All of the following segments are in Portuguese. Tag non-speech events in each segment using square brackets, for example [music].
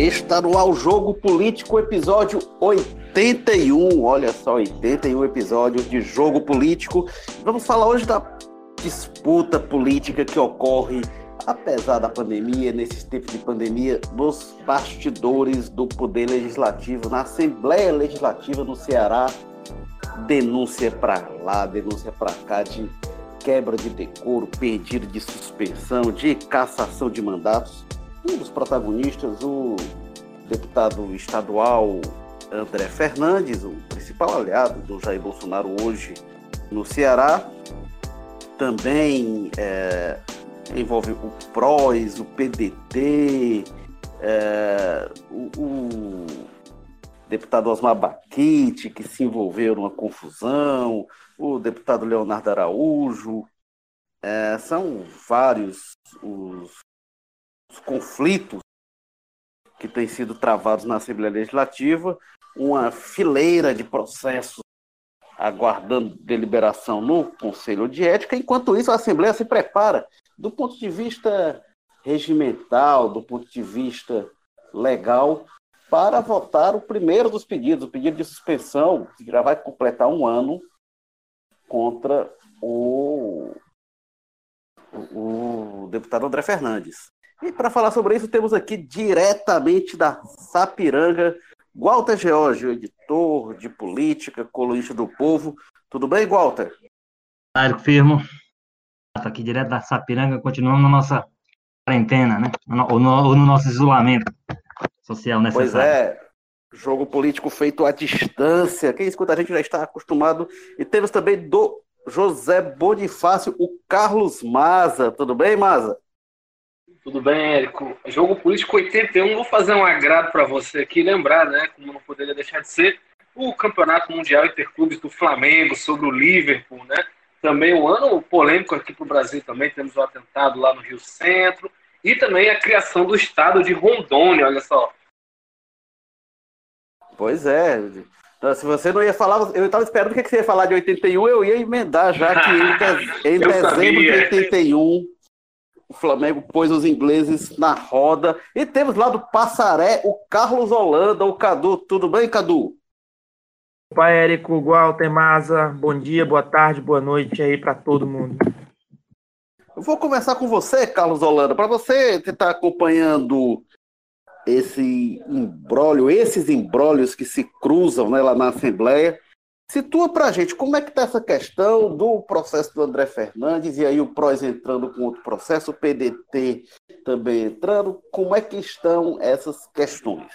Está no ar o Jogo Político, episódio 81. Olha só, 81 episódios de Jogo Político. Vamos falar hoje da disputa política que ocorre, apesar da pandemia, nesses tempos de pandemia, nos bastidores do Poder Legislativo, na Assembleia Legislativa no Ceará. Denúncia para lá, denúncia para cá de quebra de decoro, pedido de suspensão, de cassação de mandatos um dos protagonistas, o deputado estadual André Fernandes, o principal aliado do Jair Bolsonaro hoje no Ceará, também é, envolve o PROS, o PDT, é, o, o, deputado Osmar Baquite, que se envolveu numa confusão, o deputado Leonardo Araújo, é, são vários os os conflitos que têm sido travados na Assembleia Legislativa, uma fileira de processos aguardando deliberação no Conselho de Ética. Enquanto isso, a Assembleia se prepara do ponto de vista regimental, do ponto de vista legal, para votar o primeiro dos pedidos, o pedido de suspensão, que já vai completar um ano contra o, o, deputado André Fernandes. E para falar sobre isso, temos aqui diretamente da Sapiranga, Walter George, editor de política, colunista do povo. Tudo bem, Walter? Érico Firmo. Está aqui direto da Sapiranga, continuamos na nossa quarentena, né? Ou no, ou no nosso isolamento social necessário. Pois é, jogo político feito à distância. Quem escuta a gente já está acostumado. E temos também do José Bonifácio, o Carlos Maza. Tudo bem, Maza? Tudo bem, Érico? Jogo Político 81, vou fazer um agrado para você aqui, lembrar, né, como não poderia deixar de ser, o Campeonato Mundial Interclubes do Flamengo sobre o Liverpool, né? Também um ano polêmico aqui para o Brasil também, temos o atentado lá no Rio Centro e também a criação do estado de Rondônia, olha só. Pois é. Então, se você não ia falar, eu estava esperando o que você ia falar de 81, eu ia emendar já que em, em [laughs] dezembro de 81 o Flamengo pôs os ingleses na roda. E temos lá do Passaré o Carlos Holanda, o Cadu. Tudo bem, Cadu? Opa, Érico, Walter, Maza, bom dia, boa tarde, boa noite aí para todo mundo. Eu vou começar com você, Carlos Holanda, para você que está acompanhando esse embrólio, esses embrólios que se cruzam né, lá na Assembleia. Situa para a gente como é que está essa questão do processo do André Fernandes e aí o PROS entrando com outro processo, o PDT também entrando. Como é que estão essas questões?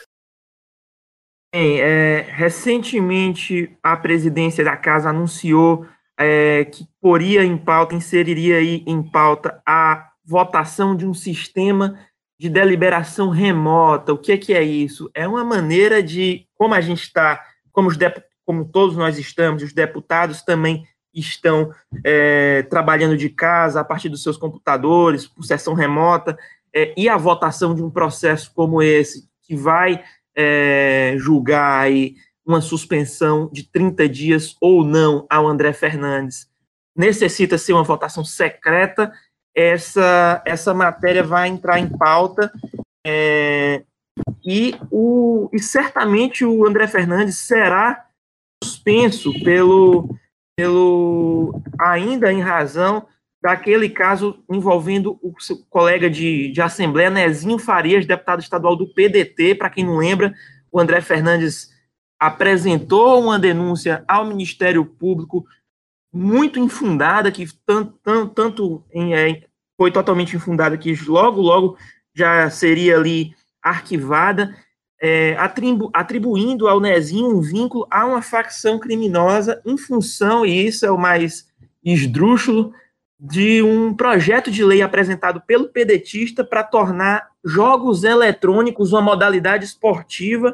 Bem, é, recentemente a presidência da casa anunciou é, que poria em pauta, inseriria aí em pauta a votação de um sistema de deliberação remota. O que é que é isso? É uma maneira de, como a gente está, como os deputados como todos nós estamos, os deputados também estão é, trabalhando de casa, a partir dos seus computadores, por sessão remota, é, e a votação de um processo como esse, que vai é, julgar aí uma suspensão de 30 dias ou não ao André Fernandes, necessita ser uma votação secreta, essa, essa matéria vai entrar em pauta é, e, o, e certamente o André Fernandes será suspenso pelo, pelo ainda em razão daquele caso envolvendo o seu colega de, de Assembleia, Nezinho Farias, deputado estadual do PDT. Para quem não lembra, o André Fernandes apresentou uma denúncia ao Ministério Público muito infundada, que tanto, tanto, tanto em, é, foi totalmente infundada, que logo, logo já seria ali arquivada é, atribu atribuindo ao Nezinho um vínculo a uma facção criminosa em função, e isso é o mais esdrúxulo, de um projeto de lei apresentado pelo pedetista para tornar jogos eletrônicos uma modalidade esportiva.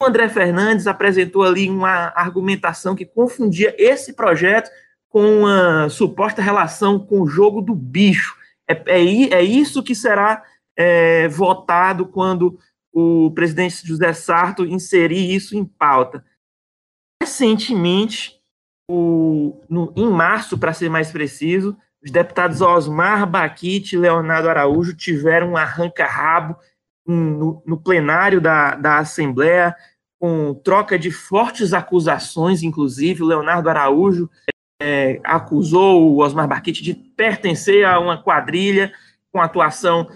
O André Fernandes apresentou ali uma argumentação que confundia esse projeto com uma suposta relação com o jogo do bicho. É, é, é isso que será é, votado quando o presidente José Sarto inserir isso em pauta. Recentemente, o, no, em março, para ser mais preciso, os deputados Osmar Baquite e Leonardo Araújo tiveram um arranca-rabo no, no plenário da, da Assembleia, com troca de fortes acusações, inclusive o Leonardo Araújo é, acusou o Osmar Barquete de pertencer a uma quadrilha com atuação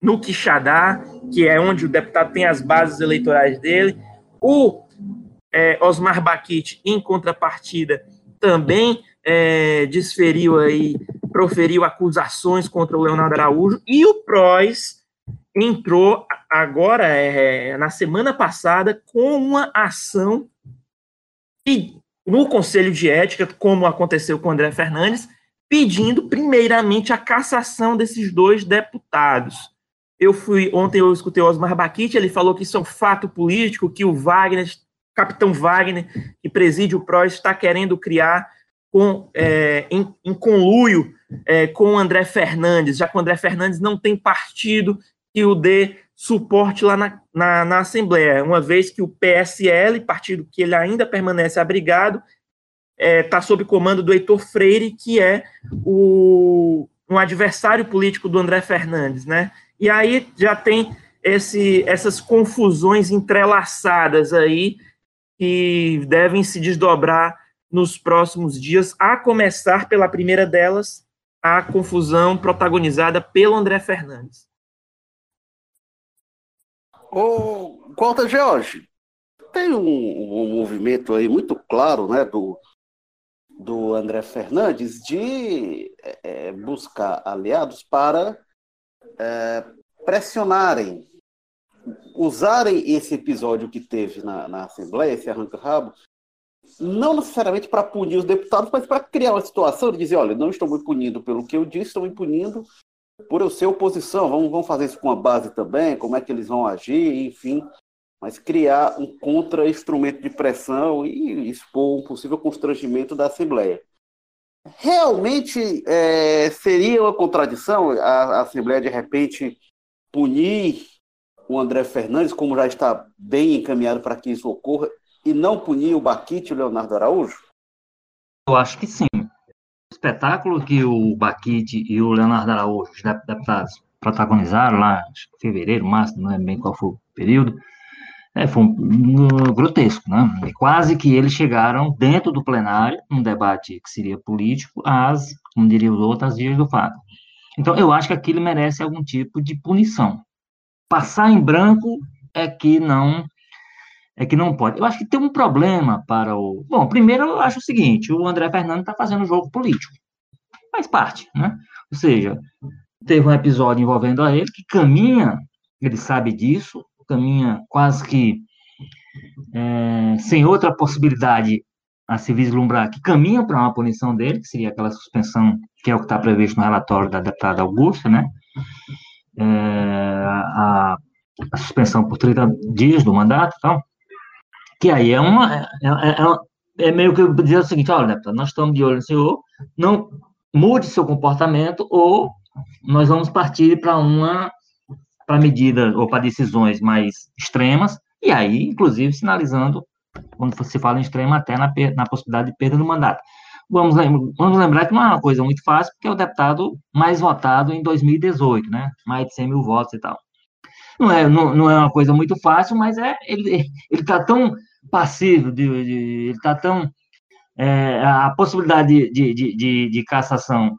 no Quixadá, que é onde o deputado tem as bases eleitorais dele. O é, Osmar Baquite, em contrapartida, também é, desferiu aí, proferiu acusações contra o Leonardo Araújo, e o PROS entrou agora, é, na semana passada, com uma ação no Conselho de Ética, como aconteceu com André Fernandes, pedindo primeiramente a cassação desses dois deputados. Eu fui ontem eu escutei o Osmar Baquite, ele falou que isso é um fato político, que o Wagner, capitão Wagner, que preside o PROS, está querendo criar com, é, em, em, conluio é, com o André Fernandes, já que o André Fernandes não tem partido que o dê suporte lá na, na, na Assembleia, uma vez que o PSL, partido que ele ainda permanece abrigado, está é, tá sob comando do Heitor Freire, que é o, um adversário político do André Fernandes, né? E aí já tem esse, essas confusões entrelaçadas aí que devem se desdobrar nos próximos dias, a começar pela primeira delas, a confusão protagonizada pelo André Fernandes. O Walter George, tem um, um, movimento aí muito claro, né, do, do André Fernandes de é, buscar aliados para é, pressionarem, usarem esse episódio que teve na, na Assembleia, esse arranca-rabo, não necessariamente para punir os deputados, mas para criar uma situação de dizer, olha, não estou me punindo pelo que eu disse, estou me punindo por eu ser oposição. Vamos, vamos fazer isso com a base também, como é que eles vão agir, enfim. Mas criar um contra-instrumento de pressão e expor um possível constrangimento da Assembleia. Realmente é, seria uma contradição a, a Assembleia, de repente, punir o André Fernandes, como já está bem encaminhado para que isso ocorra, e não punir o Baquite e o Leonardo Araújo? Eu acho que sim. O espetáculo que o Baquite e o Leonardo Araújo, os deputados, protagonizaram lá em fevereiro, março, não lembro bem qual foi o período, é, foi um, um, grotesco, né? E quase que eles chegaram dentro do plenário, um debate que seria político, às, como diria os outros, às vias do fato. Então, eu acho que aquilo merece algum tipo de punição. Passar em branco é que não é que não pode. Eu acho que tem um problema para o. Bom, primeiro eu acho o seguinte: o André Fernandes está fazendo jogo político. Faz parte, né? Ou seja, teve um episódio envolvendo a ele que caminha, ele sabe disso, caminha quase que é, sem outra possibilidade a se vislumbrar que caminha para uma punição dele, que seria aquela suspensão, que é o que está previsto no relatório da deputada Augusta, né? É, a, a, suspensão por 30 dias do mandato e tal. Que aí é uma. É, é, é, é meio que dizer o seguinte: olha, nós estamos de olho no senhor, não mude seu comportamento ou nós vamos partir para uma para medidas ou para decisões mais extremas, e aí, inclusive, sinalizando, quando se fala em extrema, até na, na possibilidade de perda do mandato. Vamos, vamos lembrar que não é uma coisa muito fácil, porque é o deputado mais votado em 2018, né? Mais de 100 mil votos e tal. Não é, não, não é uma coisa muito fácil, mas é ele está tão passivo, de, de ele está tão. É, a possibilidade de, de, de, de, cassação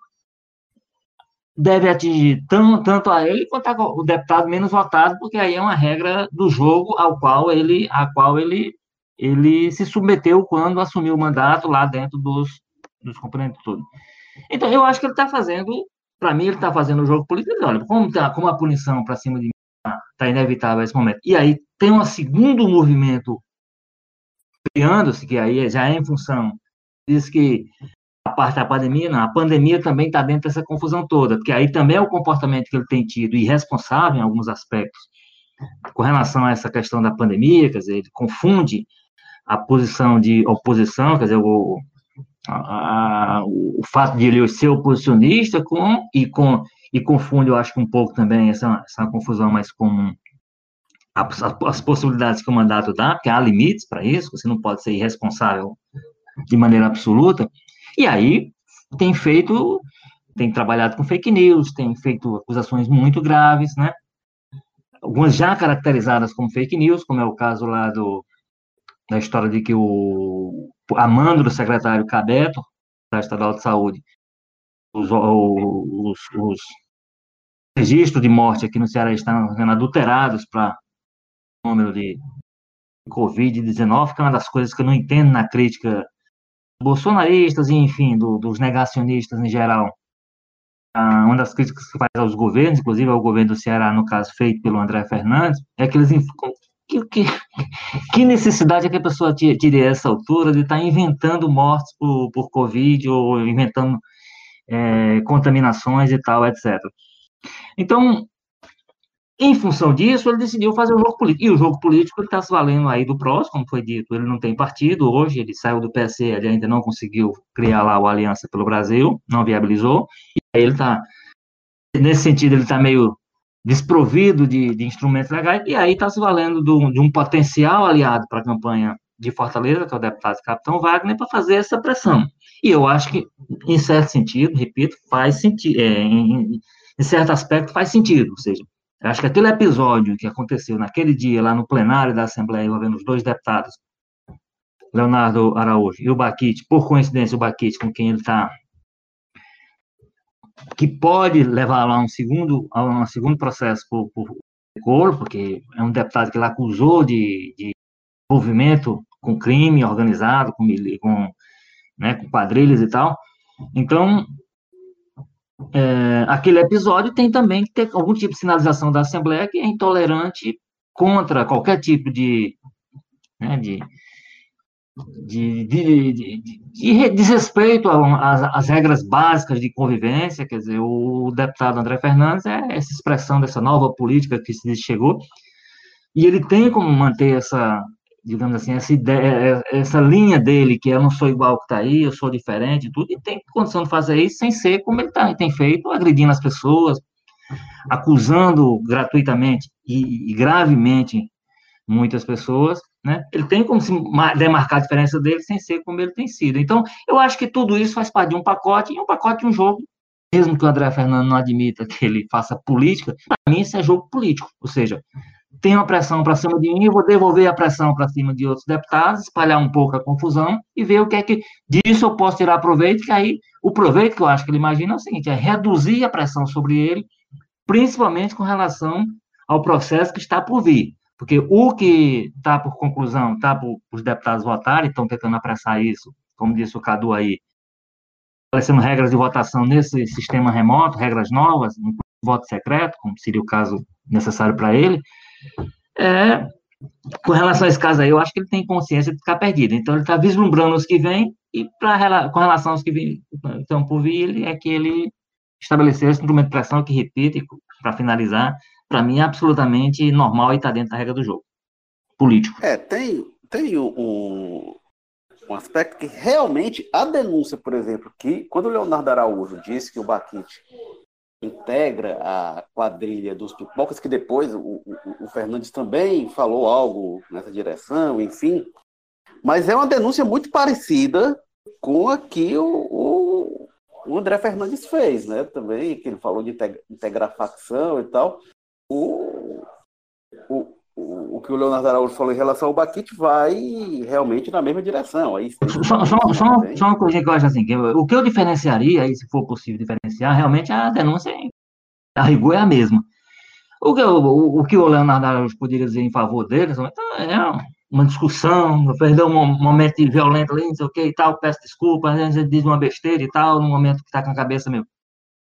deve atingir tão, tanto a ele quanto o deputado menos votado, porque aí é uma regra do jogo ao qual ele, a qual ele, ele se submeteu quando assumiu o mandato lá dentro dos, dos componentes todos. Então, eu acho que ele está fazendo, para mim, ele está fazendo o jogo político. Olha, como, tá, como a punição para cima de mim está inevitável esse momento. E aí tem um segundo movimento criando-se, que aí já é em função, diz que a parte da pandemia, não, a pandemia também está dentro dessa confusão toda, porque aí também é o comportamento que ele tem tido irresponsável em alguns aspectos com relação a essa questão da pandemia, quer dizer, ele confunde a posição de oposição, quer dizer, o, a, o fato de ele ser oposicionista com e com e confunde, eu acho um pouco também essa, essa confusão mais comum. As, possibilidades que o mandato dá, porque há limites para isso, você não pode ser irresponsável de maneira absoluta, e aí tem feito, tem trabalhado com fake news, tem feito acusações muito graves, né? algumas já caracterizadas como fake news, como é o caso lá do, da história de que o amando do secretário Cabeto, da Estadual de Saúde, os, os, os registros de morte aqui no Ceará estão sendo adulterados para número de Covid-19, que é uma das coisas que eu não entendo na crítica bolsonaristas e, enfim, do, dos negacionistas em geral. Ah, uma das críticas que faz aos governos, inclusive ao governo do Ceará, no caso feito pelo André Fernandes, é que eles que, que, [laughs] que necessidade é que a pessoa tire essa altura de estar tá inventando mortes por, por Covid ou inventando é, contaminações e tal, etc. Então, em função disso, ele decidiu fazer o jogo político. E o jogo político está se valendo aí do PROS, como foi dito, ele não tem partido hoje, ele saiu do PC, ele ainda não conseguiu criar lá o Aliança pelo Brasil, não viabilizou, e aí ele está, nesse sentido, ele está meio desprovido de, de, instrumentos legais, e aí está se valendo do, de um potencial aliado para a campanha de Fortaleza, que é o deputado Capitão Wagner, para fazer essa pressão. E eu acho que, em certo sentido, repito, faz sentido, é, em, em certo aspecto faz sentido, ou seja, acho que aquele episódio que aconteceu naquele dia lá no plenário da Assembleia envolvendo os dois deputados, Leonardo Araújo e o Baquite, por coincidência o Baquite com quem ele está, que pode levar lá um segundo, a um segundo processo por, por coro, porque é um deputado que ele acusou de, de envolvimento com crime organizado, com, com, né, com quadrilhas e tal. Então, é, aquele episódio tem também que ter algum tipo de sinalização da Assembleia que é intolerante contra qualquer tipo de, né, de, de, de, de, de desrespeito às, regras básicas de convivência, quer dizer, o deputado André Fernandes é essa expressão dessa nova política que se chegou, e ele tem como manter essa, digamos assim, essa ideia, essa linha dele, que eu não sou igual que está aí, eu sou diferente, tudo, e tem condição de fazer isso sem ser como ele tá, tem feito, agredindo as pessoas, acusando gratuitamente e, e gravemente muitas pessoas, né? Ele tem como se demarcar a diferença dele sem ser como ele tem sido. Então, eu acho que tudo isso faz parte de um pacote, e um pacote de um jogo, mesmo que o André Fernando não admita que ele faça política, para mim isso é jogo político, ou seja, tem uma pressão para cima de mim, eu vou devolver a pressão para cima de outros deputados, espalhar um pouco a confusão e ver o que é que disso eu posso tirar proveito, que aí o proveito que eu acho que ele imagina é o seguinte, é reduzir a pressão sobre ele, principalmente com relação ao processo que está por vir. Porque o que está por conclusão, está por os deputados votarem, estão tentando apressar isso, como disse o Cadu aí, estabelecendo regras de votação nesse sistema remoto, regras novas, voto secreto, como seria o caso necessário para ele, é, com relação a esse caso aí, eu acho que ele tem consciência de ficar perdido. Então, ele está vislumbrando os que vêm, e pra, com relação aos que vêm, estão por vir, ele, é que ele estabeleceu esse instrumento de pressão que, repito, para finalizar, para mim é absolutamente normal e está dentro da regra do jogo político. É, tem, tem um, um aspecto que realmente a denúncia, por exemplo, que quando o Leonardo Araújo disse que o Baquite integra a quadrilha dos pipocas, que depois o, o, o, Fernandes também falou algo nessa direção, enfim. Mas é uma denúncia muito parecida com a que o, o André Fernandes fez, né? Também, que ele falou de integrar facção e tal. O, o, o, que o Leonardo Araújo falou em relação ao Baquite vai realmente na mesma direção. Aí, só, só, só, só, uma coisa que eu acho assim, que eu, o que eu diferenciaria, aí, se for possível diferenciar, realmente a denúncia, a rigor, é a mesma. O que, o, o que o Leonardo Araújo poderia dizer em favor deles é uma discussão, perdeu um momento violento ali, não sei o que e tal, peço desculpa, às vezes diz uma besteira e tal, no momento que está com a cabeça meio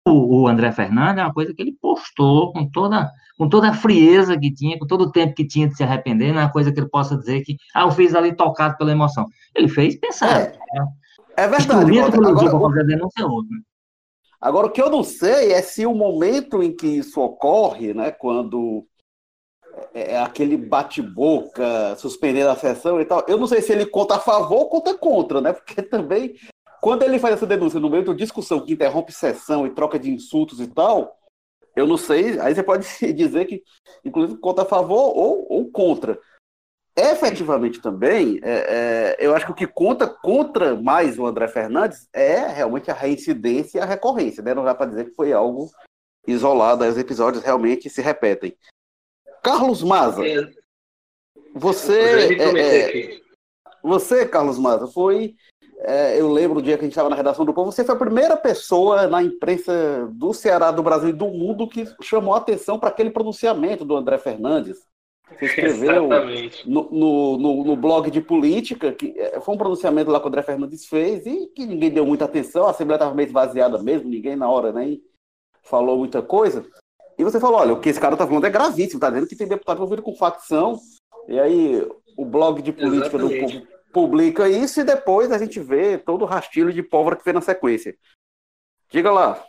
o, André Fernandes é uma coisa que ele postou com toda, com toda a frieza que tinha, com todo o tempo que tinha de se arrepender, não é uma coisa que ele possa dizer que, ah, eu fiz ali tocado pela emoção. Ele fez pensar. É, é verdade. Agora, agora, denúncia outro. Agora, o que eu não sei é se o momento em que isso ocorre, né, quando é, é aquele bate-boca, suspender a sessão e tal, eu não sei se ele conta a favor ou conta contra, né? Porque [laughs] também quando ele faz essa denúncia no meio de uma discussão que interrompe sessão e troca de insultos e tal, eu não sei, aí você pode [laughs] dizer que, inclusive, conta a favor ou, ou contra. Efetivamente também, é, é, eu acho que o que conta contra mais o André Fernandes é realmente a reincidência e a recorrência, né? Não dá para dizer que foi algo isolado, os episódios realmente se repetem. Carlos Maza. É. Você. É, é, você, Carlos Maza, foi. É, eu lembro o dia que a gente estava na redação do Povo, você foi a primeira pessoa na imprensa do Ceará, do Brasil e do mundo que chamou a atenção para aquele pronunciamento do André Fernandes. Você escreveu no, no, no, no, blog de política, que é, foi um pronunciamento lá que o André Fernandes fez e que ninguém deu muita atenção, a Assembleia estava meio esvaziada mesmo, ninguém na hora nem falou muita coisa. E você falou: olha, o que esse cara está falando é gravíssimo, está dizendo que tem deputado envolvido com facção, e aí o blog de política Exatamente. do povo publica isso e depois a gente vê todo o rastilho de pólvora que vem na sequência. Diga lá.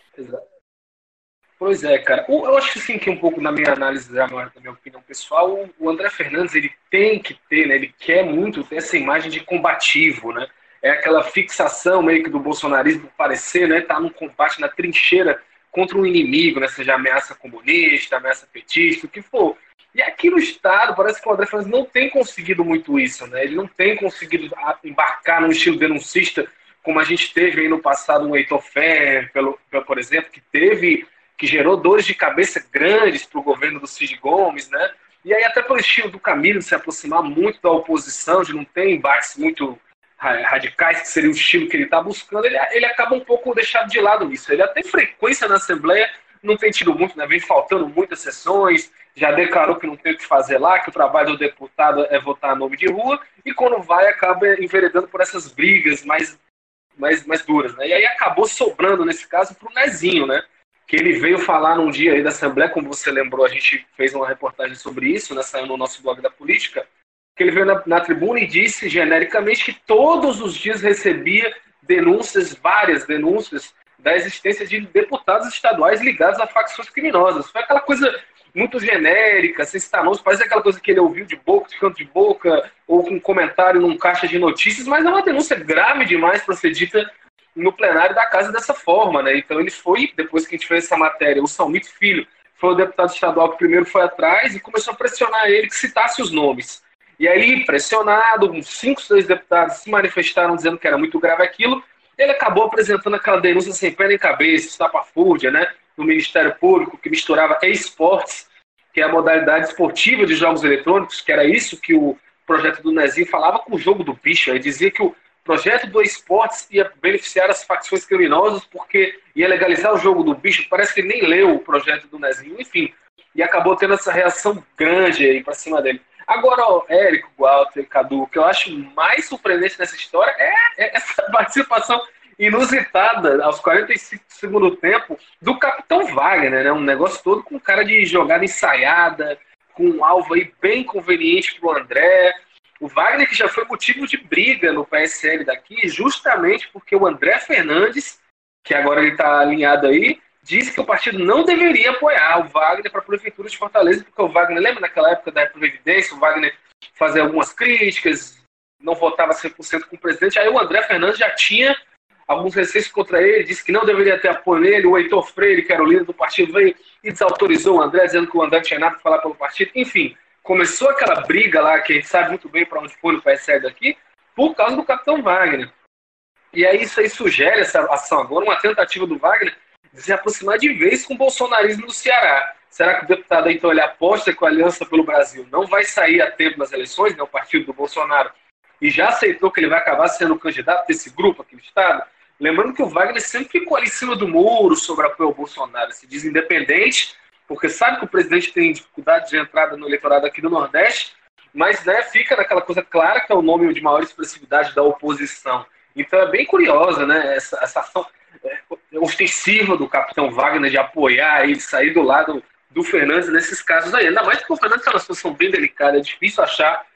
Pois é, cara. Eu acho que sim, que um pouco na minha análise, da minha opinião pessoal, o André Fernandes ele tem que ter, né? Ele quer muito ter essa imagem de combativo, né? É aquela fixação meio que do bolsonarismo parecer, né? Tá num combate na trincheira contra um inimigo, né? Seja ameaça comunista, ameaça petista, o que for. E aqui no Estado, parece que o André Fernandes não tem conseguido muito isso, né? Ele não tem conseguido embarcar num estilo denuncista, como a gente teve aí no passado um Heitor Ferrer, pelo, por exemplo, que teve, que gerou dores de cabeça grandes para o governo do Cid Gomes, né? E aí até pelo estilo do Camilo de se aproximar muito da oposição, de não ter embates muito radicais, que seria o estilo que ele está buscando, ele, ele acaba um pouco deixado de lado nisso. Ele até frequência na Assembleia não tem tido muito, né? vem faltando muitas sessões, já declarou que não tem o que fazer lá, que o trabalho do deputado é votar nome de rua, e quando vai acaba enveredando por essas brigas mais, mais, mais duras. Né? E aí acabou sobrando, nesse caso, para o Nezinho, né? que ele veio falar num dia aí da Assembleia, como você lembrou, a gente fez uma reportagem sobre isso, né? saiu no nosso blog da política, que ele veio na, na tribuna e disse genericamente que todos os dias recebia denúncias, várias denúncias, da existência de deputados estaduais ligados a facções criminosas. Foi aquela coisa muito genérica, nomes, parece aquela coisa que ele ouviu de boca, de canto de boca, ou com um comentário num caixa de notícias, mas é uma denúncia grave demais para ser dita no plenário da casa dessa forma, né? Então ele foi, depois que a gente fez essa matéria, o Salmito Filho foi o deputado estadual que primeiro foi atrás e começou a pressionar ele que citasse os nomes. E aí, pressionado, uns cinco, seis deputados se manifestaram dizendo que era muito grave aquilo, ele acabou apresentando aquela denúncia sem pé nem cabeça, estapafúrdia, né? No Ministério Público, que misturava esportes, que é a modalidade esportiva de jogos eletrônicos, que era isso que o projeto do Nezinho falava com o jogo do bicho. Ele dizia que o projeto do esportes ia beneficiar as facções criminosas porque ia legalizar o jogo do bicho. Parece que nem leu o projeto do Nezinho, enfim. E acabou tendo essa reação grande aí pra cima dele. Agora, ó, Érico, Walter, Cadu, o que eu acho mais surpreendente nessa história é, é essa [laughs] participação inusitada aos 45 do tempo do Capitão Wagner, né? Um negócio todo com cara de jogada ensaiada, com um alvo aí bem conveniente para o André. O Wagner que já foi motivo de briga no PSL daqui, justamente porque o André Fernandes, que agora ele está alinhado aí, disse que o partido não deveria apoiar o Wagner para a Prefeitura de Fortaleza, porque o Wagner, lembra naquela época da Previdência, o Wagner fazia algumas críticas, não votava 100% com o presidente, aí o André Fernandes já tinha alguns receios contra ele, disse que não deveria ter apoio nele, o Heitor Freire, que era o líder do partido, veio e desautorizou o André, dizendo que o André tinha nada para falar pelo partido, enfim, começou aquela briga lá, que a gente sabe muito bem para onde foi o PSL daqui, por causa do Capitão Wagner. E aí isso aí sugere, essa ação agora, uma tentativa do Wagner de se aproximar de vez com o bolsonarismo do Ceará. Será que o deputado, então, ele aposta que a Aliança pelo Brasil não vai sair a tempo nas eleições, né, o partido do Bolsonaro, e já aceitou que ele vai acabar sendo candidato desse grupo aqui no Estado? Lembrando que o Wagner sempre ficou ali em cima do muro sobre apoio ao Bolsonaro, se diz independente, porque sabe que o presidente tem dificuldade de entrada no eleitorado aqui do Nordeste, mas né, fica naquela coisa clara que é o nome de maior expressividade da oposição. Então é bem curiosa né, essa, essa ação é, ostensiva do capitão Wagner de apoiar ele, sair do lado do Fernandes nesses casos aí. Ainda mais porque o Fernandes está numa situação bem delicada, é difícil achar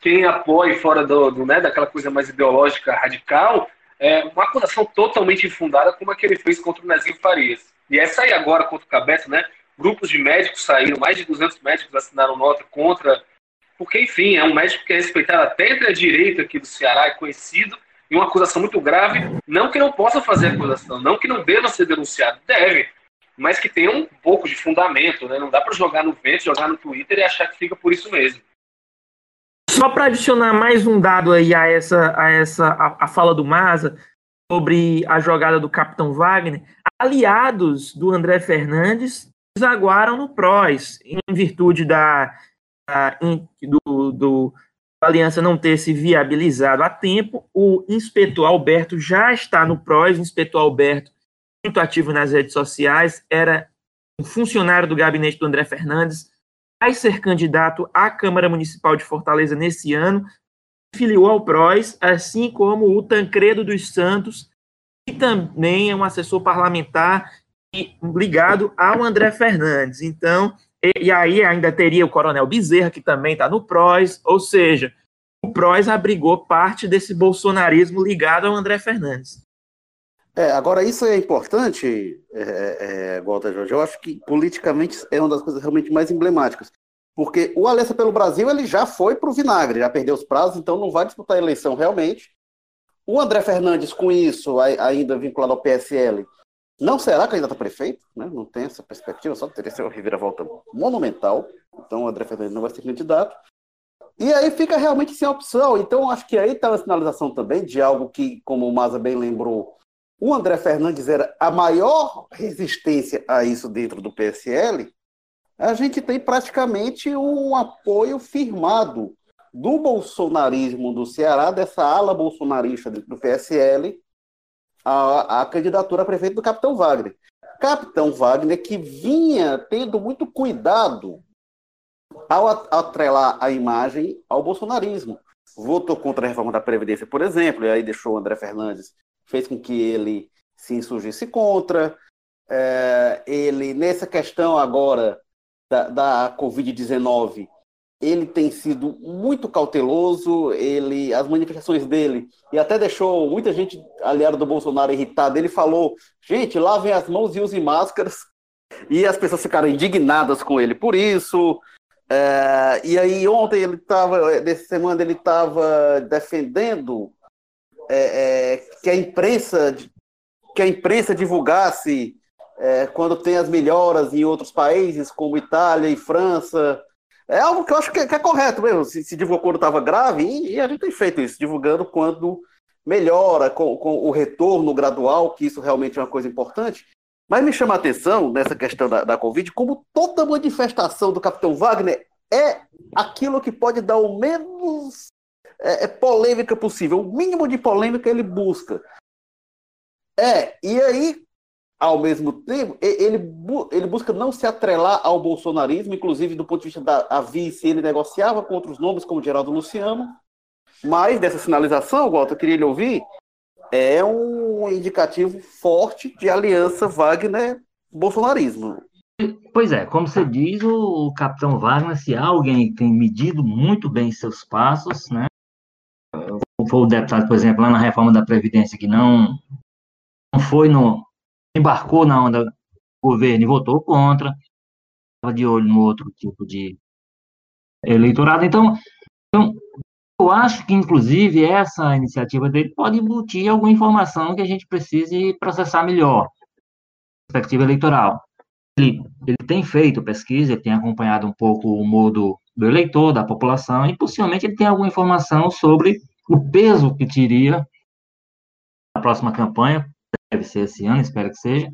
quem apoie fora do, do né, daquela coisa mais ideológica radical, é, uma acusação totalmente infundada como a que ele fez contra o Nezinho Farias. E essa aí agora contra o Cabeto, né? Grupos de médicos saíram, mais de 200 médicos assinaram nota contra, porque, enfim, é um médico que é respeitado até entre a direita aqui do Ceará, é conhecido, e uma acusação muito grave, não que não possa fazer acusação, não que não deva ser denunciado, deve, mas que tenha um pouco de fundamento, né? Não dá para jogar no vento, jogar no Twitter e achar que fica por isso mesmo. Só para adicionar mais um dado aí a essa, a essa a, a fala do Maza sobre a jogada do Capitão Wagner, aliados do André Fernandes desaguaram no PROS, em virtude da, da do, do a aliança não ter se viabilizado a tempo, o inspetor Alberto já está no PROS, o inspetor Alberto, muito ativo nas redes sociais, era um funcionário do gabinete do André Fernandes, vai ser candidato à Câmara Municipal de Fortaleza nesse ano, filiou ao PROS, assim como o Tancredo dos Santos, que também é um assessor parlamentar ligado ao André Fernandes. Então, e, e aí ainda teria o Coronel Bezerra, que também está no PROS, ou seja, o PROS abrigou parte desse bolsonarismo ligado ao André Fernandes. É, agora, isso é importante, é, é, Walter Jorge. Eu acho que politicamente é uma das coisas realmente mais emblemáticas. Porque o Aliança pelo Brasil ele já foi para o vinagre, já perdeu os prazos, então não vai disputar a eleição realmente. O André Fernandes, com isso, ainda vinculado ao PSL, não será candidato a prefeito, né? não tem essa perspectiva, só teria ser uma reviravolta monumental. Então o André Fernandes não vai ser candidato. E aí fica realmente sem opção. Então acho que aí está a sinalização também de algo que, como o Maza bem lembrou, o André Fernandes era a maior resistência a isso dentro do PSL. A gente tem praticamente um apoio firmado do bolsonarismo do Ceará, dessa ala bolsonarista do PSL, a, a candidatura a prefeito do Capitão Wagner. Capitão Wagner que vinha tendo muito cuidado ao atrelar a imagem ao bolsonarismo. Votou contra a reforma da Previdência, por exemplo, e aí deixou o André Fernandes, fez com que ele se insurgisse contra. É, ele, nessa questão agora da, da Covid-19, ele tem sido muito cauteloso, ele, as manifestações dele, e até deixou muita gente aliada do Bolsonaro irritada. Ele falou: gente, lavem as mãos e usem máscaras. E as pessoas ficaram indignadas com ele por isso. É, e aí ontem ele estava, dessa semana ele estava defendendo é, é, que a imprensa que a imprensa divulgasse é, quando tem as melhoras em outros países como Itália e França é algo que eu acho que é, que é correto mesmo. Se, se divulgou quando estava grave, e, e, a gente tem feito isso, divulgando quando melhora, com, com, o retorno gradual, que isso realmente é uma coisa importante. Mas me chama a atenção nessa questão da, da Covid, como toda manifestação do Capitão Wagner é aquilo que pode dar o menos é, é polêmica possível. O mínimo de polêmica ele busca. É, e aí, ao mesmo tempo, ele, ele busca não se atrelar ao bolsonarismo, inclusive do ponto de vista da vice, ele negociava com outros nomes, como Geraldo Luciano, mas dessa sinalização, Walter, eu queria lhe ouvir, é um indicativo forte de aliança Wagner-bolsonarismo. Pois é, como você diz, o capitão Wagner, se alguém tem medido muito bem seus passos, né? Foi o deputado, por exemplo, lá na reforma da Previdência, que não, não foi no, embarcou na onda do governo e votou contra, estava de olho no outro tipo de eleitorado. Então, então, eu acho que, inclusive, essa iniciativa dele pode embutir alguma informação que a gente precise processar melhor, perspectiva eleitoral. Ele, ele tem feito pesquisa, ele tem acompanhado um pouco o modo do eleitor, da população, e possivelmente ele tem alguma informação sobre o peso que teria a próxima campanha, deve ser esse ano, espero que seja,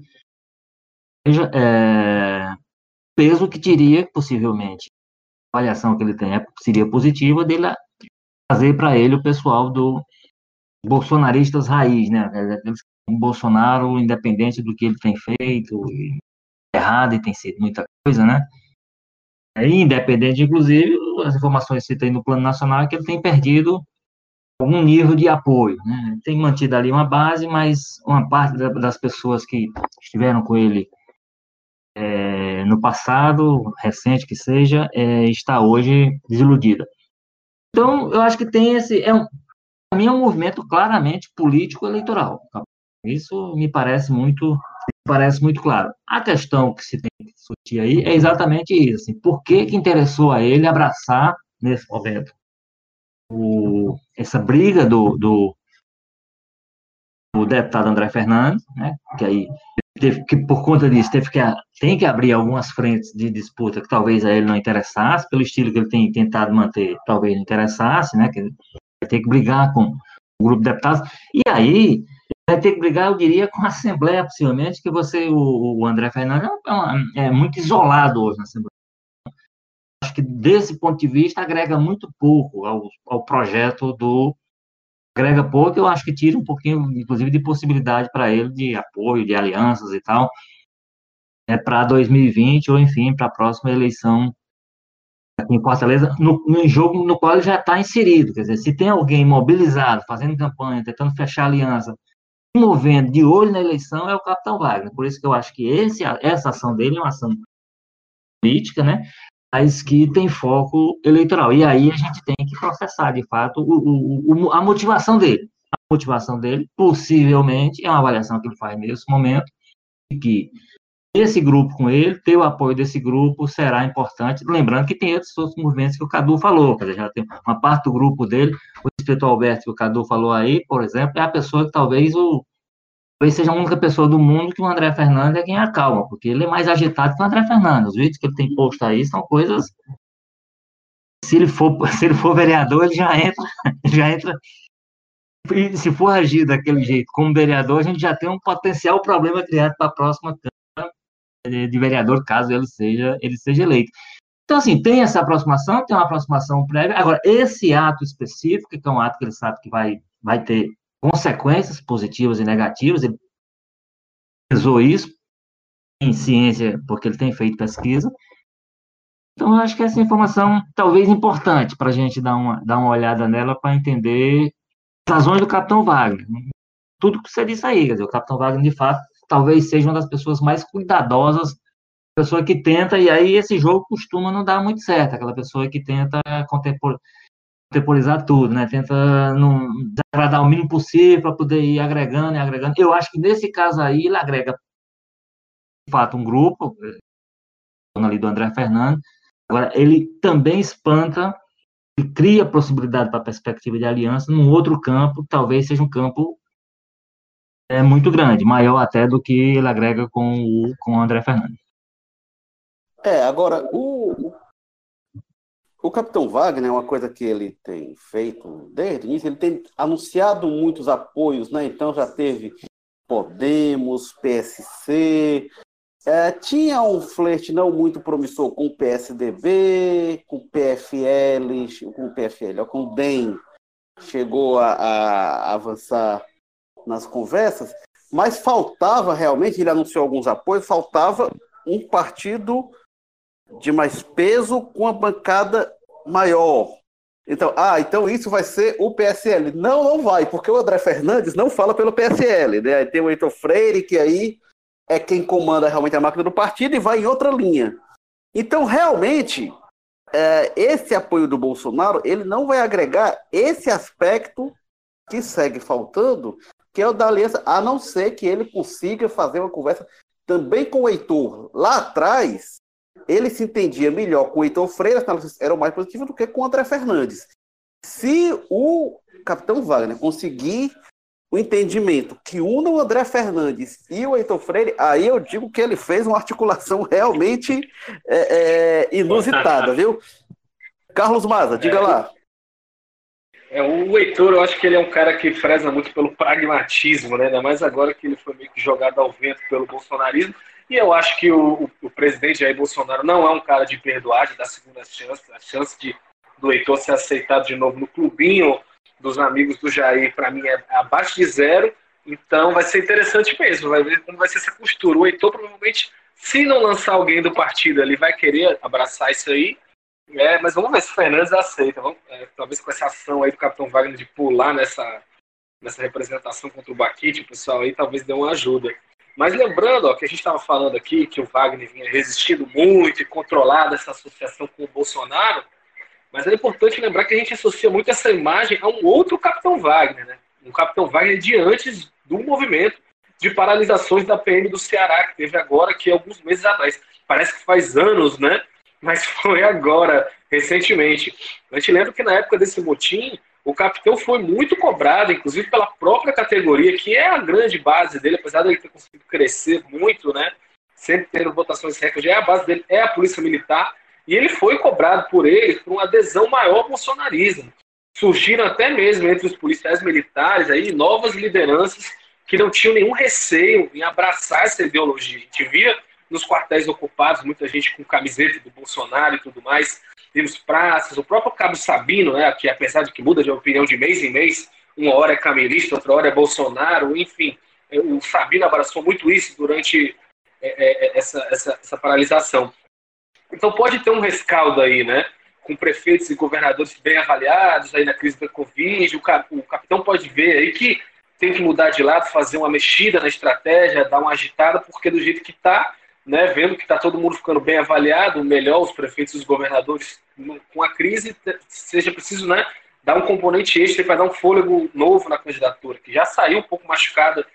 seja é, peso que teria, possivelmente, a avaliação que ele tem é, seria positiva, dele trazer para ele o pessoal do bolsonaristas raiz, né? Um Bolsonaro, independente do que ele tem feito, errado e tem sido muita coisa, né? E, independente, inclusive, as informações que tem no plano nacional é que ele tem perdido algum nível de apoio. Né? Tem mantido ali uma base, mas uma parte das pessoas que estiveram com ele é, no passado, recente que seja, é, está hoje desiludida. Então, eu acho que tem esse. É um, para mim, é um movimento claramente político-eleitoral. Isso me parece muito, parece muito claro. A questão que se tem que discutir aí é exatamente isso. Assim, por que, que interessou a ele abraçar nesse momento o, essa briga do, do, do, deputado André Fernandes, né, que aí teve que, por conta disso, teve que, tem que abrir algumas frentes de disputa que talvez a ele não interessasse, pelo estilo que ele tem tentado manter, talvez não interessasse, né, que ele tem que brigar com o grupo de deputados, e aí vai ter que brigar, eu diria, com a Assembleia, possivelmente, que você, o, o André Fernandes, é, é, muito isolado hoje na Assembleia. Acho que, desse ponto de vista, agrega muito pouco ao, ao projeto do. Agrega pouco, eu acho que tira um pouquinho, inclusive, de possibilidade para ele de apoio, de alianças e tal, é, para 2020 ou, enfim, para a próxima eleição aqui em Fortaleza, no, no jogo no qual ele já está inserido. Quer dizer, se tem alguém mobilizado, fazendo campanha, tentando fechar aliança, movendo de olho na eleição é o capitão Wagner. Por isso que eu acho que esse, essa ação dele é uma ação política, né? Mas que tem foco eleitoral. E aí a gente tem que processar, de fato, o, o, a motivação dele. A motivação dele, possivelmente, é uma avaliação que ele faz nesse momento, de que esse grupo com ele, ter o apoio desse grupo será importante. Lembrando que tem outros, outros movimentos que o Cadu falou, quer dizer, já tem uma parte do grupo dele, o Espírito Alberto que o Cadu falou aí, por exemplo, é a pessoa que talvez o talvez seja a única pessoa do mundo que o André Fernandes é quem acalma, porque ele é mais agitado que o André Fernandes. Os vídeos que ele tem posto aí são coisas. Se ele for, [laughs] se ele for vereador, ele já entra, [laughs] já entra. E se for agir daquele jeito como vereador, a gente já tem um potencial problema criado para a próxima de vereador, caso ele seja, ele seja eleito. Então, assim, tem essa aproximação, tem uma aproximação prévia. Agora, esse ato específico, que é um ato que ele sabe que vai, vai ter consequências positivas e negativas, ele pesou isso em ciência, porque ele tem feito pesquisa. Então, eu acho que essa informação talvez importante para a gente dar uma, dar uma olhada nela para entender as razões do Capitão Wagner. Tudo que você disse aí, quer dizer, o Capitão Wagner, de fato, talvez seja uma das pessoas mais cuidadosas, pessoa que tenta, e aí esse jogo costuma não dar muito certo, aquela pessoa que tenta contempor, contemporizar tudo, né? Tenta não desagradar o mínimo possível para poder ir agregando e agregando. Eu acho que nesse caso aí ele agrega, de fato, um grupo, ali do André Fernandes, agora ele também espanta e cria possibilidade para perspectiva de aliança num outro campo, talvez seja um campo é muito grande, maior até do que ele agrega com o, com o André Fernandes. É, agora, o, o Capitão Wagner, é uma coisa que ele tem feito desde o início, ele tem anunciado muitos apoios, né? Então já teve Podemos, PSC, é, tinha um flerte não muito promissor com o PSDB, com o PFL, com o PFL, com o DEM, chegou a, a avançar nas conversas, mas faltava realmente, ele anunciou alguns apoios, faltava um partido de mais peso com a bancada maior. Então, ah, então isso vai ser o PSL. Não, não vai, porque o André Fernandes não fala pelo PSL, né? Tem o Heitor Freire, que aí é quem comanda realmente a máquina do partido e vai em outra linha. Então, realmente, é, esse apoio do Bolsonaro, ele não vai agregar esse aspecto que segue faltando, que é o da aliança, a não ser que ele consiga fazer uma conversa também com o Heitor. Lá atrás, ele se entendia melhor com o Heitor Freire, as eram mais positivas do que com o André Fernandes. Se o capitão Wagner conseguir o entendimento que una o André Fernandes e o Heitor Freire, aí eu digo que ele fez uma articulação [laughs] realmente é, é, inusitada, viu? Carlos Maza, diga é, lá. É, o Heitor, eu acho que ele é um cara que freza muito pelo pragmatismo, né? ainda mais agora que ele foi meio que jogado ao vento pelo bolsonarismo. E eu acho que o, o, presidente Jair Bolsonaro não é um cara de perdoar, de dar segunda chance. A chance de, do Heitor ser aceitado de novo no clubinho dos amigos do Jair, para mim, é abaixo de zero. Então vai ser interessante mesmo, vai ver como vai ser essa costura. O Heitor provavelmente, se não lançar alguém do partido, ele vai querer abraçar isso aí. É, mas vamos ver se o Fernandes aceita. Vamos, é, talvez com essa ação aí do Capitão Wagner de pular nessa, nessa representação contra o Baquite, o pessoal aí talvez dê uma ajuda. Mas lembrando ó, que a gente estava falando aqui que o Wagner vinha resistindo muito e controlado essa associação com o Bolsonaro, mas é importante lembrar que a gente associa muito essa imagem a um outro Capitão Wagner, né? Um Capitão Wagner de antes do movimento de paralisações da PM do Ceará, que teve agora, que alguns meses atrás. Parece que faz anos, né? mas [laughs] foi agora, recentemente. A gente lembra que na época desse motim, o capitão foi muito cobrado, inclusive pela própria categoria, que é a grande base dele, apesar de ele ter conseguido crescer muito, né? Sempre tendo votações recordes, é a base dele, é a polícia militar, e ele foi cobrado por eles por uma adesão maior ao bolsonarismo. Surgiram até mesmo entre os policiais militares aí novas lideranças que não tinham nenhum receio em abraçar essa ideologia. A gente via nos quartéis ocupados muita gente com camiseta do Bolsonaro e tudo mais, vimos praças, o próprio Cabo Sabino, né, que apesar de que muda de opinião de mês em mês, uma hora é camelista, outra hora é Bolsonaro, enfim, é, o Sabino abraçou muito isso durante é, é, essa, essa, essa paralisação. Então pode ter um rescaldo aí, né? Com prefeitos e governadores bem avaliados aí na crise da Covid. O, o capitão pode ver aí que tem que mudar de lado, fazer uma mexida na estratégia, dar uma agitada, porque do jeito que está, né, vendo que está todo mundo ficando bem avaliado, melhor os prefeitos e os governadores com a crise, seja preciso né, dar um componente extra para dar um fôlego novo na candidatura, que já saiu um pouco machucada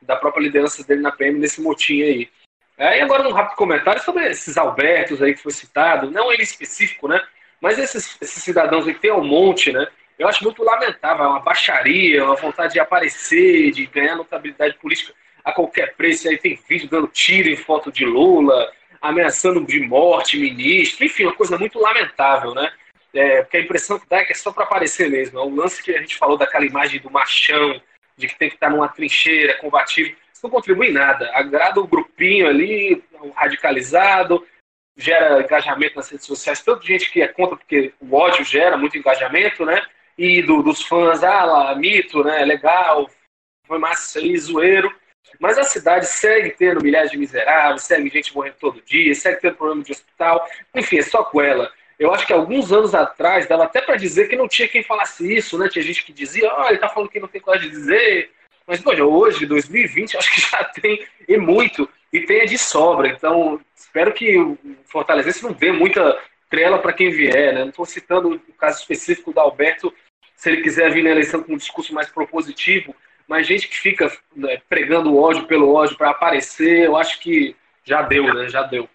da própria liderança dele na PM nesse motim aí. É, e agora um rápido comentário sobre esses Albertos aí que foi citado, não ele específico, né? Mas esses, esses cidadãos aí que tem um monte, né? Eu acho muito lamentável, é uma baixaria, uma vontade de aparecer, de ganhar notabilidade política a qualquer preço. Aí tem vídeo dando tiro em foto de Lula, ameaçando de morte ministro, enfim, uma coisa muito lamentável, né? É, porque a impressão que dá é que é só para aparecer mesmo. É o lance que a gente falou daquela imagem do machão, de que tem que estar numa trincheira, combativo isso não contribui em nada. Agrada o grupinho ali, o radicalizado, gera engajamento nas redes sociais. Tanta gente que é contra, porque o ódio gera muito engajamento, né? E do, dos fãs, ah lá, mito, né? Legal, foi massa isso aí, zoeiro. Mas a cidade segue tendo milhares de miseráveis, segue gente morrendo todo dia, segue tendo problema de hospital. Enfim, é só com ela. Eu acho que alguns anos atrás dava até para dizer que não tinha quem falasse isso, né? Tinha gente que dizia, oh, ele tá falando que não tem coragem de dizer, mas, poxa, hoje, 2020, acho que [laughs] já tem e muito, e tem de sobra. Então, espero que o Fortalezense não dê muita trela para quem vier. Né? Não estou citando o caso específico do Alberto, se ele quiser vir na eleição com um discurso mais propositivo, mas gente que fica né, pregando ódio pelo ódio para aparecer, eu acho que já deu, né? Já deu.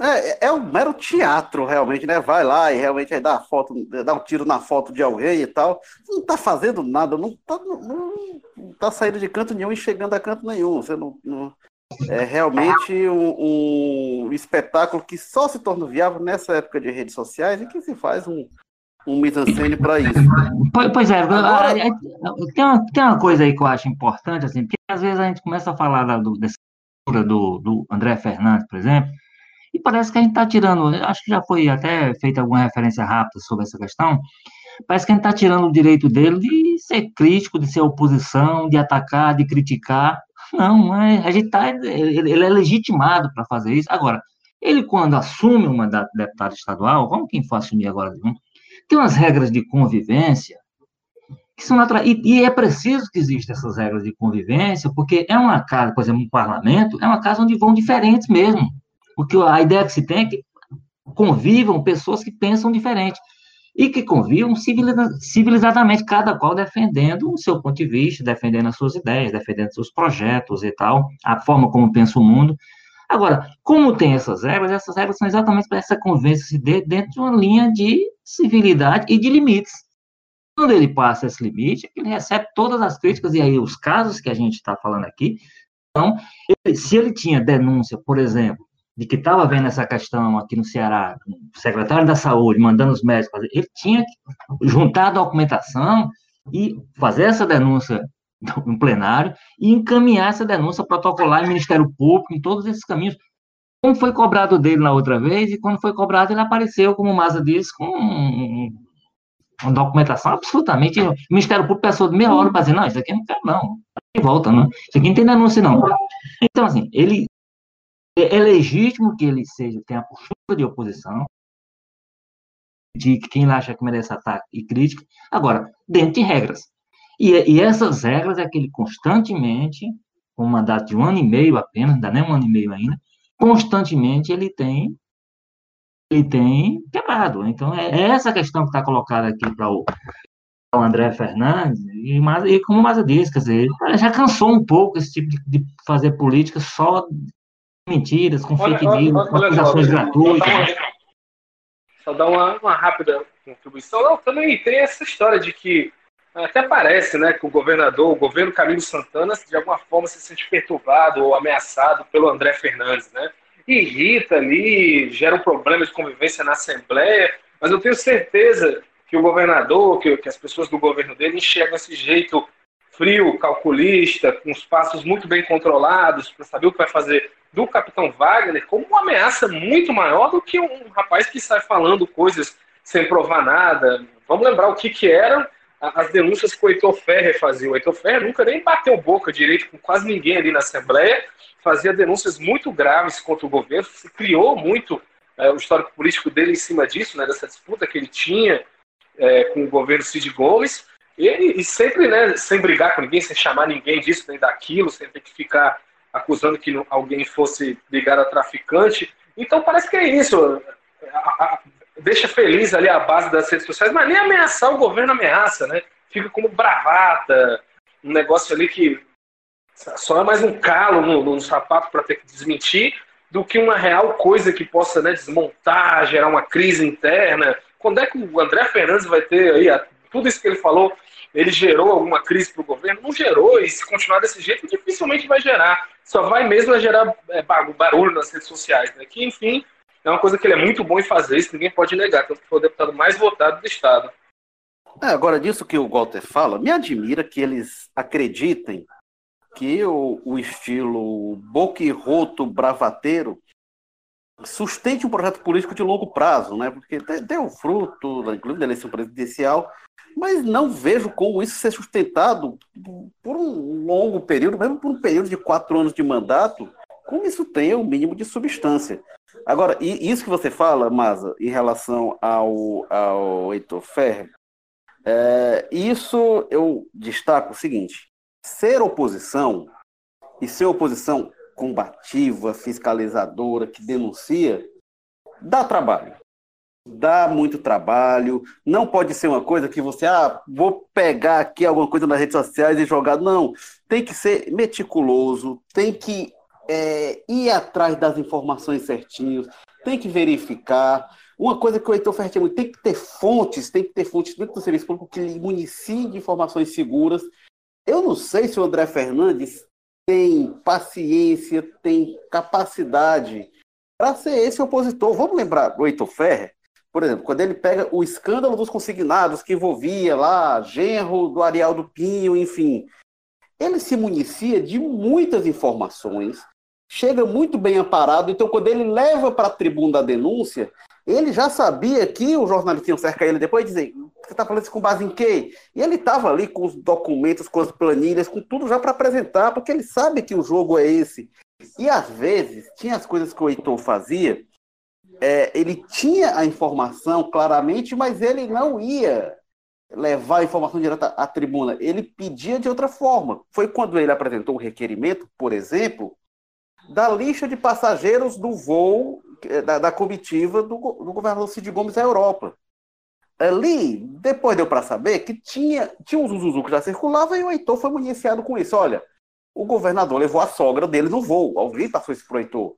É, é um mero teatro, realmente, né? Vai lá e realmente dá foto, dá um tiro na foto de alguém e tal. Não tá fazendo nada, não tá, não, não tá saindo de canto nenhum e chegando a canto nenhum. Você não, não é realmente um, um, espetáculo que só se torna viável nessa época de redes sociais e que se faz um, um mise-en-scène para isso. Pois é, Agora... tem, uma, tem uma coisa aí que eu acho importante, assim, porque às vezes a gente começa a falar da, do, dessa do, do André Fernandes, por exemplo, e parece que a gente está tirando, acho que já foi até feita alguma referência rápida sobre essa questão, parece que a gente está tirando o direito dele de ser crítico, de ser oposição, de atacar, de criticar. Não, a gente tá, ele é legitimado para fazer isso. Agora, ele quando assume uma deputada estadual, como quem for assumir agora, tem umas regras de convivência que são naturais. E, e, é preciso que existam essas regras de convivência, porque é uma casa, por exemplo, um parlamento, é uma casa onde vão diferentes mesmo. Porque a ideia que se tem é que convivam pessoas que pensam diferente e que convivam civilizadamente, cada qual defendendo o seu ponto de vista, defendendo as suas ideias, defendendo seus projetos e tal, a forma como pensa o mundo. Agora, como tem essas regras, essas regras são exatamente para essa convivência dentro de uma linha de civilidade e de limites. Quando ele passa esse limite, ele recebe todas as críticas, e aí os casos que a gente está falando aqui, então, ele, se ele tinha denúncia, por exemplo, de que estava vendo essa questão aqui no Ceará, o secretário da Saúde mandando os médicos fazer, ele tinha que juntar a documentação e fazer essa denúncia no plenário e encaminhar essa denúncia protocolar em Ministério Público, em todos esses caminhos. Como foi cobrado dele na outra vez, e quando foi cobrado, ele apareceu, como o Maza disse, com uma documentação absolutamente. O Ministério Público passou de meia hora para dizer: não, isso aqui não quero, não. E volta, não. Isso aqui não tem denúncia, não. Então, assim, ele é, é legítimo que ele seja, tenha a postura de oposição, de quem acha que merece ataque e crítica, agora, dentro de regras. E, e essas regras é que ele constantemente, com um mandato de um ano e meio apenas, ainda nem um ano e meio ainda, constantemente ele tem ele tem quebrado. Então, é, é essa questão que está colocada aqui para o, o André Fernandes, e, e como o Maza disse, quer dizer, já cansou um pouco esse tipo de, de fazer política só mentiras, com fake news, com acusações gratuitas. Só dar uma, uma rápida contribuição. Não, também tem essa história de que até parece, né, que o governador, o governo Camilo Santana, de alguma forma se sente perturbado ou ameaçado pelo André Fernandes, né? Irrita ali, gera um problema de convivência na Assembleia, mas eu tenho certeza que o governador, que, que as pessoas do governo dele enxergam esse jeito frio, calculista, com os passos muito bem controlados, para saber o que vai fazer do Capitão Wagner, como uma ameaça muito maior do que um rapaz que sai falando coisas sem provar nada. Vamos lembrar o que, que eram as denúncias que o Heitor Ferrer fazia. O Heitor Ferrer nunca nem bateu boca direito com quase ninguém ali na Assembleia, fazia denúncias muito graves contra o governo, se criou muito é, o histórico político dele em cima disso, né, dessa disputa que ele tinha é, com o governo Cid Gomes, e, e, sempre, né, sem brigar com ninguém, sem chamar ninguém disso nem daquilo, sem ter que ficar acusando que alguém fosse ligado a traficante. Então parece que é isso. Deixa feliz ali a base das redes sociais, mas nem ameaçar o governo ameaça, né? Fica como bravata, um negócio ali que só é mais um calo no, no sapato para ter que desmentir do que uma real coisa que possa né, desmontar, gerar uma crise interna. Quando é que o André Fernandes vai ter aí tudo isso que ele falou? Ele gerou alguma crise para o governo? Não gerou, e se continuar desse jeito, dificilmente vai gerar. Só vai mesmo gerar é, barulho nas redes sociais, né? Que, enfim, é uma coisa que ele é muito bom em fazer, isso ninguém pode negar, que foi o deputado mais votado do Estado. É, agora, disso que o Walter fala, me admira que eles acreditem que o, o estilo boquirroto bravateiro sustente um projeto político de longo prazo, né? Porque deu fruto, inclusive da eleição presidencial, mas não vejo como isso ser sustentado por um longo período, mesmo por um período de quatro anos de mandato, como isso tem o mínimo de substância. Agora, isso que você fala, Maza, em relação ao, ao Heitor Ferrer, é, isso eu destaco o seguinte: ser oposição e ser oposição combativa, fiscalizadora, que denuncia, dá trabalho. Dá muito trabalho. Não pode ser uma coisa que você, ah, vou pegar aqui alguma coisa nas redes sociais e jogar. Não. Tem que ser meticuloso, tem que é, ir atrás das informações certinhas, tem que verificar. Uma coisa que o Heitor Ferreira muito, tem que ter fontes, tem que ter fontes dentro do serviço público que lhe municiem de informações seguras. Eu não sei se o André Fernandes tem paciência, tem capacidade para ser esse opositor. Vamos lembrar do Heitor Ferrer, por exemplo, quando ele pega o escândalo dos consignados que envolvia lá genro do Ariel do Pinho, enfim, ele se municia de muitas informações, chega muito bem amparado. Então, quando ele leva para a tribuna a denúncia, ele já sabia que o jornalista ia cercar ele depois e dizer: Você está falando isso com base em quê? E ele estava ali com os documentos, com as planilhas, com tudo já para apresentar, porque ele sabe que o jogo é esse. E às vezes, tinha as coisas que o Heitor fazia, é, ele tinha a informação claramente, mas ele não ia levar a informação direta à tribuna. Ele pedia de outra forma. Foi quando ele apresentou o requerimento, por exemplo, da lista de passageiros do voo eh, da, da comitiva do, do, governador Cid Gomes à Europa. Ali, depois deu para saber que tinha, tinha um Zuzuzu que já circulava e o Heitor foi municiado com isso. Olha, o governador levou a sogra dele no voo. Alguém passou isso pro Heitor.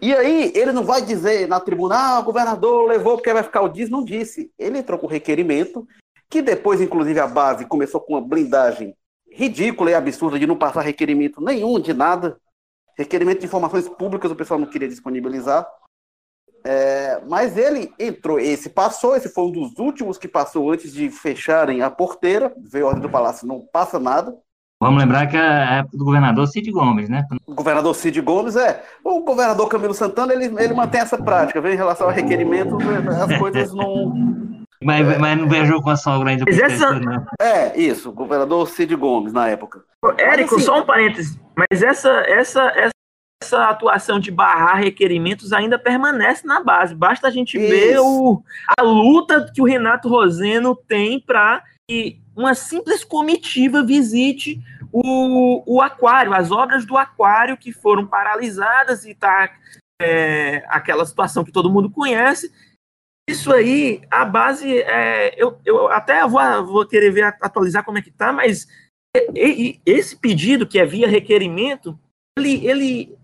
E aí, ele não vai dizer na tribuna, ah, o governador levou porque vai ficar o diz, não disse. Ele entrou com requerimento, que depois, inclusive, a base começou com uma blindagem ridícula e absurda de não passar requerimento nenhum de nada. Requerimento de informações públicas o pessoal não queria disponibilizar. É, mas ele entrou, esse passou, esse foi um dos últimos que passou antes de fecharem a porteira. Veio a ordem do palácio, não passa nada. Vamos lembrar que é a época do governador Cid Gomes, né? O governador Cid Gomes é. O governador Camilo Santana, ele, ele mantém essa prática, vem em relação a requerimentos, as coisas não. Mas, mas não viajou com a sogra ainda. Mas essa... É, isso, o governador Cid Gomes, na época. Érico, assim, só um parênteses. Mas essa, essa, essa atuação de barrar requerimentos ainda permanece na base. Basta a gente isso. ver o, a luta que o Renato Roseno tem para que uma simples comitiva visite o, o aquário, as obras do aquário que foram paralisadas e tá é, aquela situação que todo mundo conhece isso aí, a base, é, eu, eu até vou, vou querer ver, atualizar como é que tá, mas esse pedido, que é via requerimento, ele, ele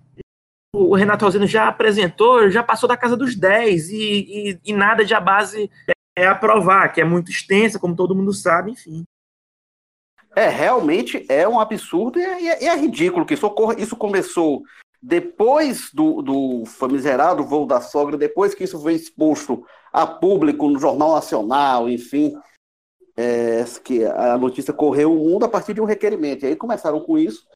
o Renato Roseno já apresentou, já passou da casa dos 10 e, e, e nada de a base é aprovar, que é muito extensa, como todo mundo sabe, enfim. É, realmente é um absurdo e é, é ridículo que isso ocorra. Isso começou depois do, do famigerado voo da sogra, depois que isso foi exposto a público no Jornal Nacional, enfim. é, que a notícia correu o mundo a partir de um requerimento. E aí começaram com isso.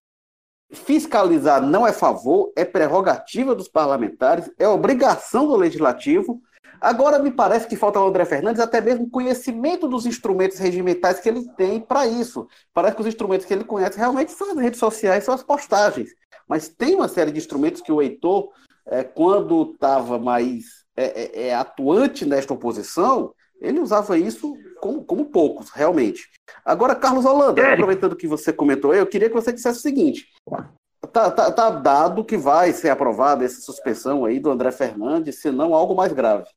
Fiscalizar não é favor, é prerrogativa dos parlamentares, é obrigação do legislativo. Agora me parece que falta ao André Fernandes até mesmo conhecimento dos instrumentos regimentais que ele tem para isso. Parece que os instrumentos que ele conhece realmente são as redes sociais, são as postagens. Mas tem uma série de instrumentos que o Heitor, é, quando estava mais é, é, é, atuante nesta oposição, ele usava isso como, como poucos, realmente. Agora, Carlos Holanda, aproveitando que você comentou, eu queria que você dissesse o seguinte: tá, tá, tá dado que vai ser aprovada essa suspensão aí do André Fernandes, se não algo mais grave.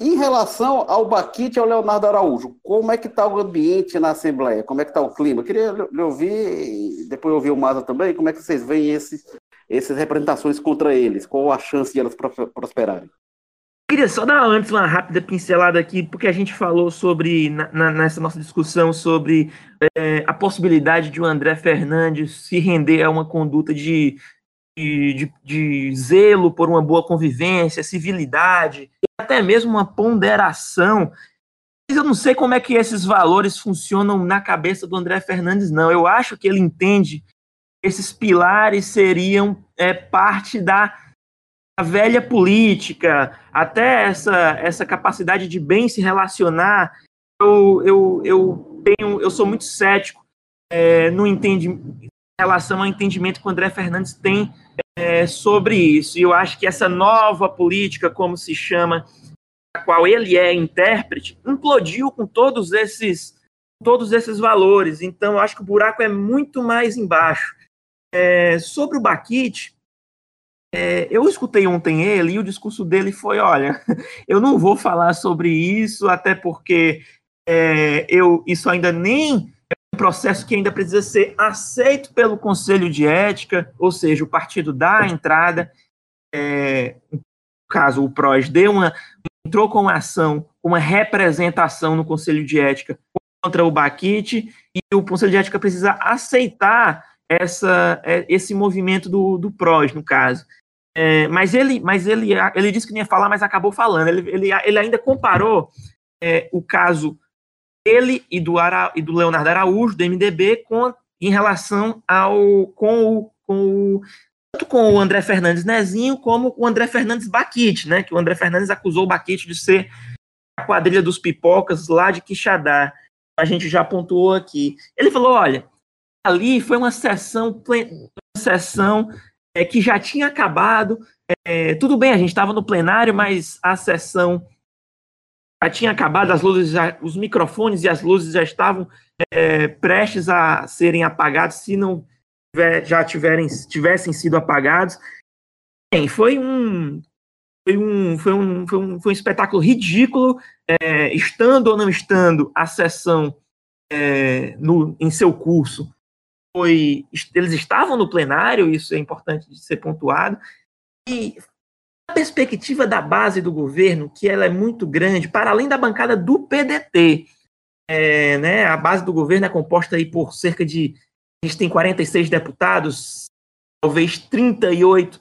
Em relação ao Baquite e ao Leonardo Araújo, como é que está o ambiente na Assembleia? Como é que está o clima? Eu queria lhe ouvir, depois ouvir o Maza também, como é que vocês veem esses, essas representações contra eles? Qual a chance de elas prosperarem? queria só dar antes uma rápida pincelada aqui, porque a gente falou sobre, na, nessa nossa discussão, sobre é, a possibilidade de o André Fernandes se render a uma conduta de, de, de, de zelo por uma boa convivência, civilidade, até mesmo uma ponderação. Eu não sei como é que esses valores funcionam na cabeça do André Fernandes, não. Eu acho que ele entende esses pilares seriam é, parte da velha política, até essa, essa capacidade de bem se relacionar, eu, eu, eu, tenho, eu sou muito cético é, no entendi, em relação ao entendimento que o André Fernandes tem é, sobre isso. E eu acho que essa nova política, como se chama, a qual ele é intérprete, implodiu com todos esses todos esses valores. Então, eu acho que o buraco é muito mais embaixo. É, sobre o Baquite, é, eu escutei ontem ele e o discurso dele foi: olha, [laughs] eu não vou falar sobre isso, até porque é, eu isso ainda nem é um processo que ainda precisa ser aceito pelo Conselho de Ética, ou seja, o partido dá a entrada. É, no caso, o PROS deu uma, entrou com uma ação, uma representação no Conselho de Ética contra o Baquite, e o Conselho de Ética precisa aceitar essa, é, esse movimento do, do PROS, no caso. É, mas ele, mas ele, ele disse que não ia falar, mas acabou falando. Ele, ele, ele ainda comparou é, o caso dele e do, Ara, e do Leonardo Araújo, do MDB, com, em relação ao com o, com o tanto com o André Fernandes Nezinho como o André Fernandes Baquite, né? Que o André Fernandes acusou o Baquite de ser a quadrilha dos pipocas lá de Quixadá. A gente já pontuou aqui. Ele falou: olha, ali foi uma sessão, uma sessão é, que já tinha acabado. É, tudo bem, a gente estava no plenário, mas a sessão já tinha acabado, as luzes, já, os microfones e as luzes já estavam é, prestes a serem apagados, se não tiver, já tiverem, tivessem sido apagados. Bem, foi um, foi um, foi um, foi um, foi um espetáculo ridículo, é, estando ou não estando a sessão é, no, em seu curso foi. Eles estavam no plenário, isso é importante de ser pontuado, e a perspectiva da base do governo, que ela é muito grande, para além da bancada do PDT. É, né, a base do governo é composta aí por cerca de. A gente tem 46 deputados, talvez 38,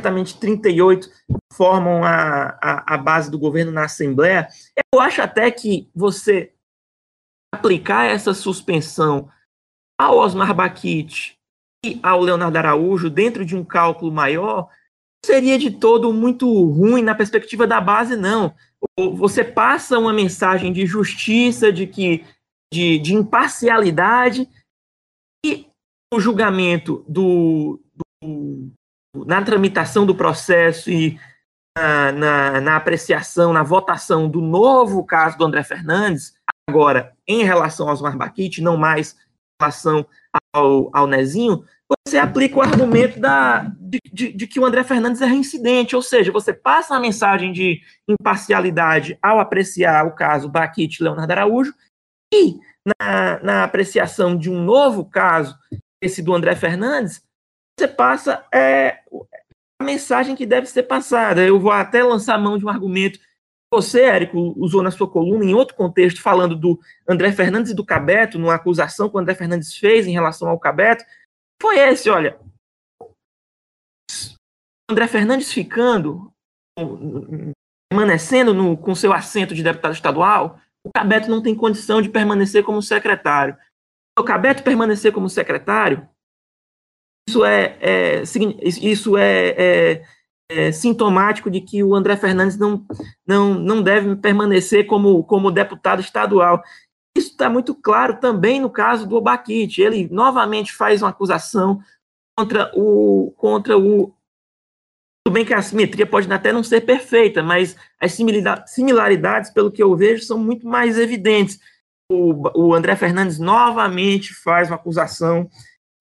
exatamente 38 formam a, a, a base do governo na Assembleia. Eu acho até que você aplicar essa suspensão ao Osmar Baquite e ao Leonardo Araújo dentro de um cálculo maior, seria de todo muito ruim na perspectiva da base, não. Você passa uma mensagem de justiça, de que de, de imparcialidade e o julgamento do, do, na tramitação do processo e na, na, na, apreciação, na votação do novo caso do André Fernandes, agora em relação ao Osmar Baquite, não mais relação ao, ao Nezinho, você aplica o argumento da, de, de, de, que o André Fernandes é reincidente, ou seja, você passa a mensagem de imparcialidade ao apreciar o caso Baquite Leonardo Araújo, e na, na apreciação de um novo caso, esse do André Fernandes, você passa é, a mensagem que deve ser passada. Eu vou até lançar mão de um argumento você, Érico, usou na sua coluna, em outro contexto, falando do André Fernandes e do Cabeto, numa acusação que o André Fernandes fez em relação ao Cabeto, foi esse, olha. André Fernandes ficando, permanecendo no, com seu assento de deputado estadual, o Cabeto não tem condição de permanecer como secretário. Se o Cabeto permanecer como secretário, isso é, é isso é, é, é, sintomático de que o André Fernandes não, não, não deve permanecer como, como deputado estadual. Isso está muito claro também no caso do Obaquite. Ele novamente faz uma acusação contra o, contra o tudo bem que a simetria pode até não ser perfeita, mas as similaridades, pelo que eu vejo, são muito mais evidentes. O, o André Fernandes novamente faz uma acusação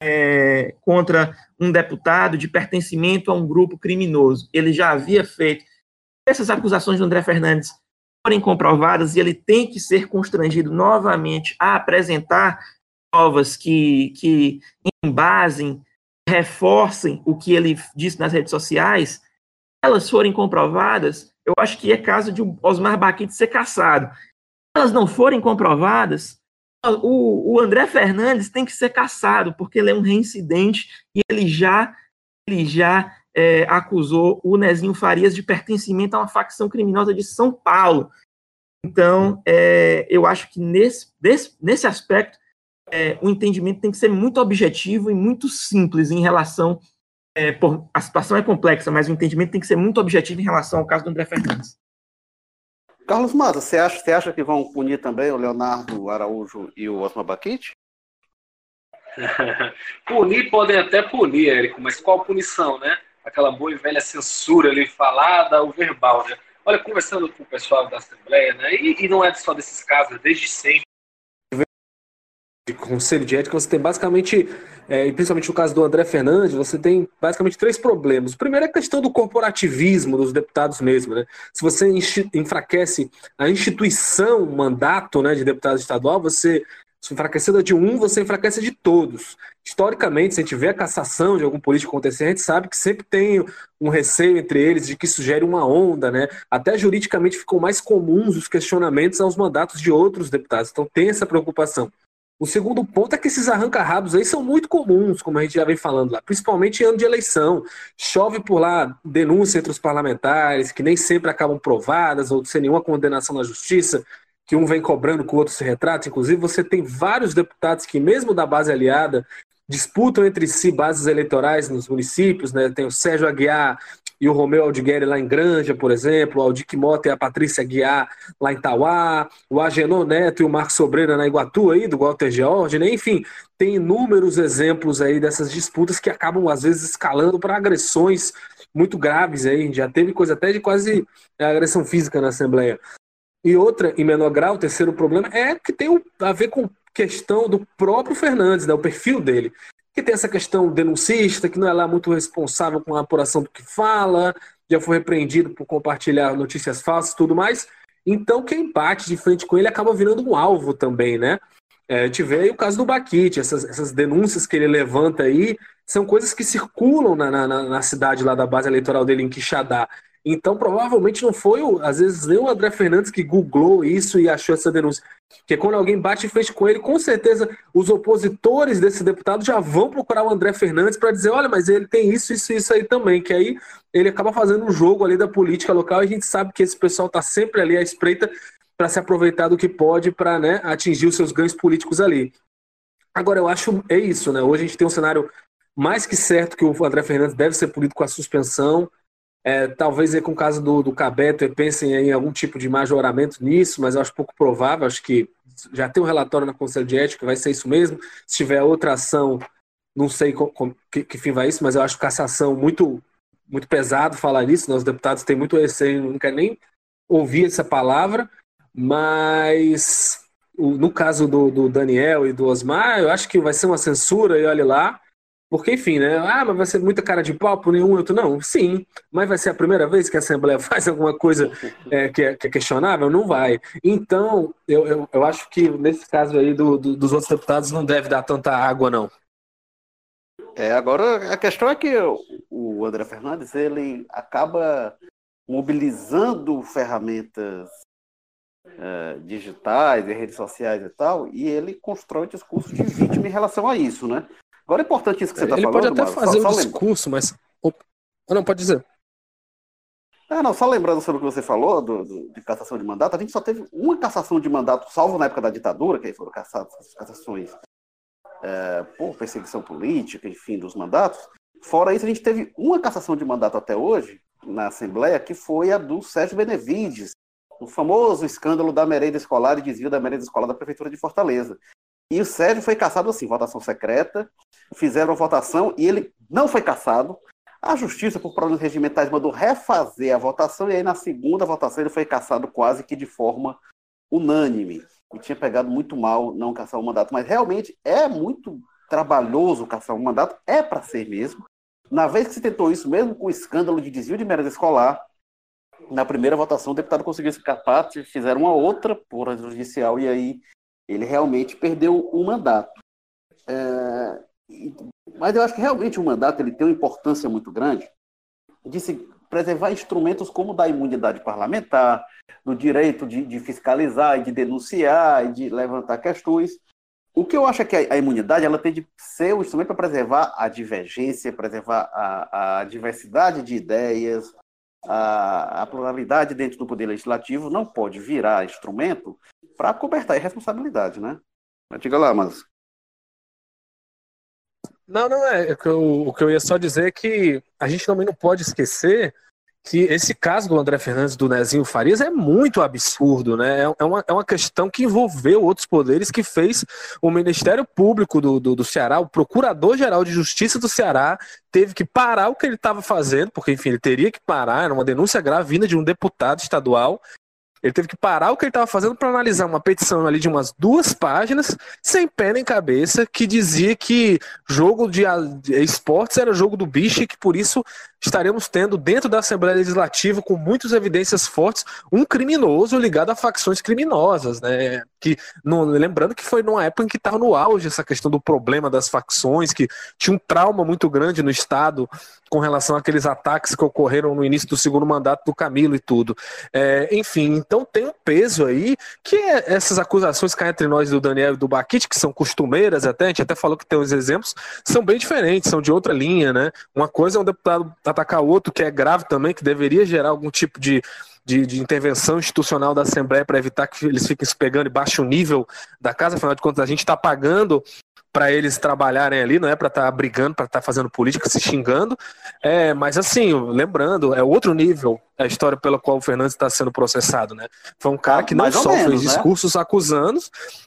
é, contra um deputado de pertencimento a um grupo criminoso. Ele já havia feito. Essas acusações do André Fernandes forem comprovadas e ele tem que ser constrangido novamente a apresentar provas que, que embasem reforcem o que ele disse nas redes sociais, elas forem comprovadas, eu acho que é caso de Osmar Baquite ser caçado. Se elas não forem comprovadas, o, o, André Fernandes tem que ser caçado, porque ele é um reincidente e ele já, ele já é, acusou o Nezinho Farias de pertencimento a uma facção criminosa de São Paulo. Então, é, eu acho que nesse, desse, nesse aspecto, é, o entendimento tem que ser muito objetivo e muito simples em relação. É, por, a situação é complexa, mas o entendimento tem que ser muito objetivo em relação ao caso do André Fernandes. Carlos Mata, você acha, você acha que vão punir também o Leonardo Araújo e o Osmar Baquite? [laughs] punir podem até punir, Érico, mas qual punição, né? Aquela boa e velha censura ali falada, o verbal, né? Olha, conversando com o pessoal da Assembleia, né? E, e não é só desses casos, desde sempre de conselho de ética, você tem basicamente, é, principalmente no caso do André Fernandes, você tem basicamente três problemas. O primeiro é a questão do corporativismo dos deputados mesmo. Né? Se você enfraquece a instituição, o mandato né, de deputado estadual, você se enfraquecida de um, você enfraquece de todos. Historicamente, se a gente vê a cassação de algum político acontecer, a gente sabe que sempre tem um receio entre eles de que isso gere uma onda, né? Até juridicamente ficam mais comuns os questionamentos aos mandatos de outros deputados. Então tem essa preocupação. O segundo ponto é que esses arranca-rabos aí são muito comuns, como a gente já vem falando lá, principalmente em ano de eleição. Chove por lá denúncia entre os parlamentares, que nem sempre acabam provadas, ou sem nenhuma condenação na justiça, que um vem cobrando que o outro se retrata. Inclusive, você tem vários deputados que, mesmo da base aliada, disputam entre si bases eleitorais nos municípios, né? Tem o Sérgio Aguiar e o Romeu Aldigueri lá em Granja, por exemplo, o Aldic Mota e a Patrícia Guiar lá em Tauá, o Agenor Neto e o Marcos Sobreira na Iguatu aí, do Walter George, né? Enfim, tem inúmeros exemplos aí dessas disputas que acabam, às vezes, escalando para agressões muito graves aí, já teve coisa até de quase é, agressão física na Assembleia. E outra, em menor grau, o terceiro problema é que tem a ver com questão do próprio Fernandes, né, o perfil dele que tem essa questão denuncista, que não é lá muito responsável com a apuração do que fala, já foi repreendido por compartilhar notícias falsas e tudo mais. Então, quem bate de frente com ele acaba virando um alvo também, né? É, a gente vê aí o caso do Baquite, essas, essas denúncias que ele levanta aí são coisas que circulam na, na, na cidade lá da base eleitoral dele em Quixadá. Então, provavelmente não foi, às vezes, nem o André Fernandes que googlou isso e achou essa denúncia. Porque quando alguém bate em frente com ele, com certeza os opositores desse deputado já vão procurar o André Fernandes para dizer: olha, mas ele tem isso, isso, isso aí também. Que aí ele acaba fazendo um jogo ali da política local e a gente sabe que esse pessoal está sempre ali à espreita para se aproveitar do que pode para né, atingir os seus ganhos políticos ali. Agora, eu acho é isso, né? Hoje a gente tem um cenário mais que certo que o André Fernandes deve ser punido com a suspensão. É, talvez com o caso do, do Cabeto pensem em algum tipo de majoramento nisso, mas eu acho pouco provável. Acho que já tem um relatório na Conselho de Ética, vai ser isso mesmo. Se tiver outra ação, não sei com, com, que, que, fim vai isso, mas eu acho cassação muito, muito pesado falar nisso. Né? Os deputados têm muito receio, não querem nem ouvir essa palavra, mas no caso do, do Daniel e do Osmar, eu acho que vai ser uma censura e olhe lá. Porque, enfim, né? Ah, mas vai ser muita cara de pau por nenhum outro. Não, sim. Mas vai ser a primeira vez que a Assembleia [laughs] faz alguma coisa é, que, é, que, é, questionável? Não vai. Então, eu, eu, eu acho que nesse caso aí do, do, dos outros deputados não deve dar tanta água, não. É, agora a questão é que o André Fernandes ele acaba mobilizando ferramentas é, digitais e redes sociais e tal, e ele constrói discurso de vítima em relação a isso, né? Agora é importante isso que você está falando. Ele pode até fazer só, um só discurso, mas. Ah, não, pode dizer. É, não, só lembrando sobre o que você falou do, do, de cassação de mandato, a gente só teve uma cassação de mandato, salvo na época da ditadura, que aí foram cassadas as cassações é, por perseguição política, enfim, dos mandatos. Fora isso, a gente teve uma cassação de mandato até hoje, na Assembleia, que foi a do Sérgio Benevides, o famoso escândalo da merenda escolar e desvio da merenda escolar da Prefeitura de Fortaleza. E o Sérgio foi caçado assim, votação secreta, fizeram a votação e ele não foi caçado. A justiça, por problemas regimentais, mandou refazer a votação e aí na segunda votação ele foi caçado quase que de forma unânime. E tinha pegado muito mal não caçar o mandato, mas realmente é muito trabalhoso caçar um mandato, é para ser mesmo. Na vez que se tentou isso, mesmo com o escândalo de desvio de merenda escolar, na primeira votação o deputado conseguiu escapar, fizeram uma outra por judicial e aí ele realmente perdeu o mandato. É, mas eu acho que realmente o mandato ele tem uma importância muito grande de se preservar instrumentos como da imunidade parlamentar, do direito de, de fiscalizar e de denunciar e de levantar questões. O que eu acho é que a, a imunidade ela tem de ser o um instrumento para preservar a divergência, preservar a, a diversidade de ideias, a, a, pluralidade dentro do poder legislativo não pode virar instrumento para cobertar a responsabilidade, né? Mas diga lá, mas. Não, não é. O que, eu, o que eu ia só dizer é que a gente também não pode esquecer que esse caso do André Fernandes do Nezinho Farias é muito absurdo, né? É, é uma, é uma questão que envolveu outros poderes que fez o Ministério Público do, do, do Ceará, o Procurador-Geral de Justiça do Ceará, teve que parar o que ele estava fazendo, porque, enfim, ele teria que parar, era uma denúncia grave vinda de um deputado estadual, ele teve que parar o que ele estava fazendo para analisar uma petição ali de umas duas páginas, sem pé nem cabeça, que dizia que jogo de esportes era jogo do bicho e que por isso estaremos tendo dentro da Assembleia Legislativa, com muitas evidências fortes, um criminoso ligado a facções criminosas, né? Que, lembrando que foi numa época em que estava no auge essa questão do problema das facções, que tinha um trauma muito grande no Estado com relação àqueles ataques que ocorreram no início do segundo mandato do Camilo e tudo. É, enfim, então tem um peso aí que é, essas acusações cá entre nós do Daniel e do Baquite, que são costumeiras até, a gente até falou que tem uns exemplos, são bem diferentes, são de outra linha, né? Uma coisa é um deputado atacar outro que é grave também, que deveria gerar algum tipo de, de, de intervenção institucional da Assembleia para evitar que eles fiquem se pegando e baixem o nível da casa, afinal de contas a gente está pagando para eles trabalharem ali, não é para estar tá brigando, para estar tá fazendo política, se xingando. É, mas assim, lembrando, é outro nível a história pela qual o Fernandes está sendo processado, né? Foi um cara que não só menos, fez né? discursos acusando,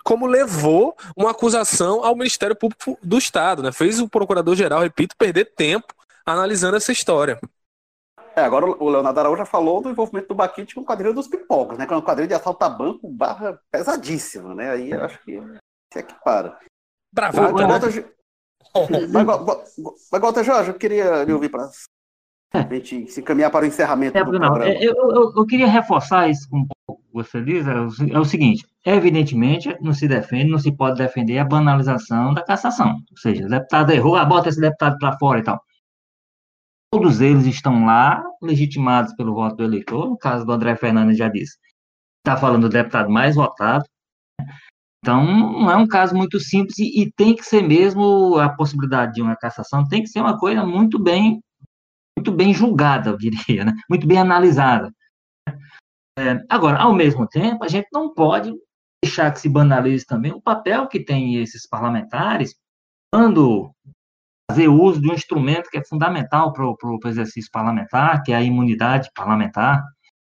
como levou uma acusação ao Ministério Público do Estado, né? Fez o procurador-geral, repito, perder tempo analisando essa história. É, agora o Leonardo Araújo já falou do envolvimento do Baquite com o quadrilho dos pipocas, né? Que é um quadrilho de assalto a banco barra pesadíssima, né? Aí eu acho que se equipara. Bravo, né? Mas, Walter Jorge, eu queria lhe ouvir para a gente se encaminhar para o encerramento é, do não, programa. Eu, eu, eu, queria reforçar isso com um pouco você diz, é o, é o seguinte, evidentemente não se defende, não se pode defender a banalização da cassação, ou seja, o deputado errou, ah, bota esse deputado para fora e tal todos eles estão lá, legitimados pelo voto do eleitor. No caso do André Fernandes, já disse, está falando do deputado mais votado. Então, não é um caso muito simples e, e, tem que ser mesmo a possibilidade de uma cassação, tem que ser uma coisa muito bem, muito bem julgada, eu diria, né? muito bem analisada. É, agora, ao mesmo tempo, a gente não pode deixar que se banalize também o papel que tem esses parlamentares quando fazer uso de um instrumento que é fundamental para o exercício parlamentar, que é a imunidade parlamentar,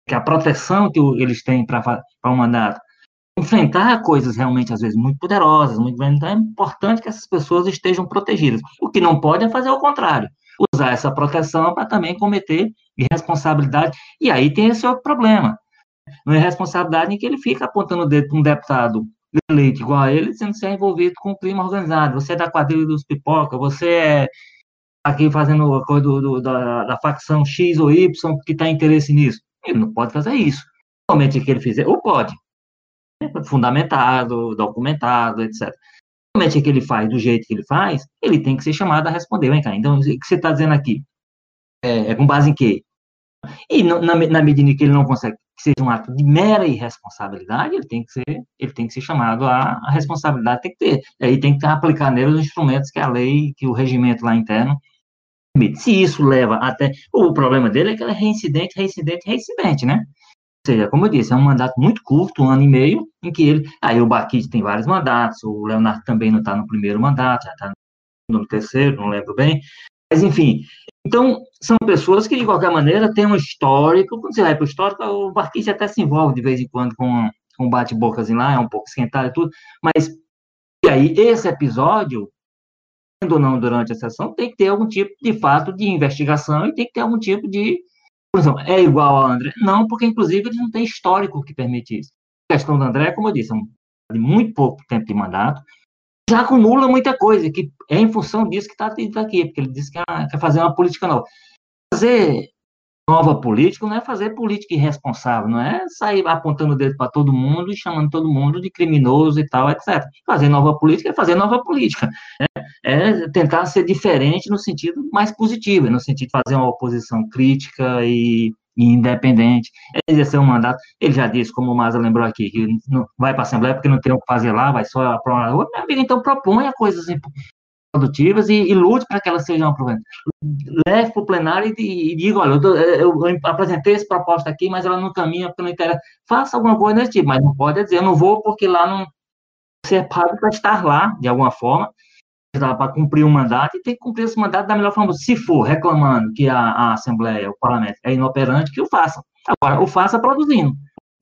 que é a proteção que eles têm para o mandato. Enfrentar coisas realmente, às vezes, muito poderosas, muito grandes. Então, é importante que essas pessoas estejam protegidas. O que não pode é fazer o contrário. Usar essa proteção para também cometer irresponsabilidade. E aí tem esse outro problema. Uma irresponsabilidade em que ele fica apontando o dedo para um deputado eleito igual a ele, sendo ser envolvido com o crime organizado. Você é da quadrilha dos pipoca, você é aqui fazendo a coisa do, do, da, da, facção X ou Y que está interesse nisso. Ele não pode fazer isso. Somente que ele fizer, ou pode. Fundamentado, documentado, etc. Somente que ele faz do jeito que ele faz, ele tem que ser chamado a responder. Vem cá, então, o que você está dizendo aqui? É, é, com base em quê? E na, na medida em que ele não consegue que seja um ato de mera irresponsabilidade, ele tem que ser, ele tem que ser chamado a responsabilidade tem que ter. Aí tem que aplicar nele os instrumentos que a lei, que o regimento lá interno Se isso leva até. O problema dele é que ele é reincidente, reincidente, reincidente, né? Seja, como eu disse, é um mandato muito curto, um ano e meio, em que ele. Aí o Baquite tem vários mandatos, o Leonardo também não está no primeiro mandato, já está no terceiro, não lembro bem. Mas, enfim. Então, são pessoas que, de qualquer maneira, têm um histórico. Quando você vai para o histórico, o Baquite até se envolve de vez em quando com, com bate-bocas lá, é um pouco esquentado e tudo. Mas, e aí, esse episódio ou não durante a sessão, tem que ter algum tipo, de fato, de investigação e tem que ter algum tipo de. Exemplo, é igual ao André? Não, porque, inclusive, ele não tem histórico que permite isso. A questão do André, como eu disse, é de muito pouco tempo de mandato, já acumula muita coisa, que é em função disso que está tá aqui, porque ele disse que quer fazer uma política nova. Fazer nova política não é fazer política irresponsável, não é sair apontando o dedo para todo mundo e chamando todo mundo de criminoso e tal, etc. Fazer nova política é fazer nova política. Né? É tentar ser diferente no sentido mais positivo, no sentido de fazer uma oposição crítica e, e independente. É exercer um mandato. Ele já disse, como o Maza lembrou aqui, que não vai para a Assembleia porque não tem o que fazer lá, vai só aprovar. Meu amigo, então proponha coisas produtivas e, e lute para que elas sejam aprovadas. Leve para o plenário e, e diga, olha, eu, eu, eu, apresentei essa proposta aqui, mas ela não caminha não interessa. Faça alguma coisa desse tipo, mas não pode dizer, eu não vou porque lá não... Você é pago para estar lá, de alguma forma, para cumprir um mandato e tem que cumprir esse mandato da melhor forma. Se for reclamando que a, a Assembleia, o Parlamento é inoperante, que o faça. Agora, o faça produzindo,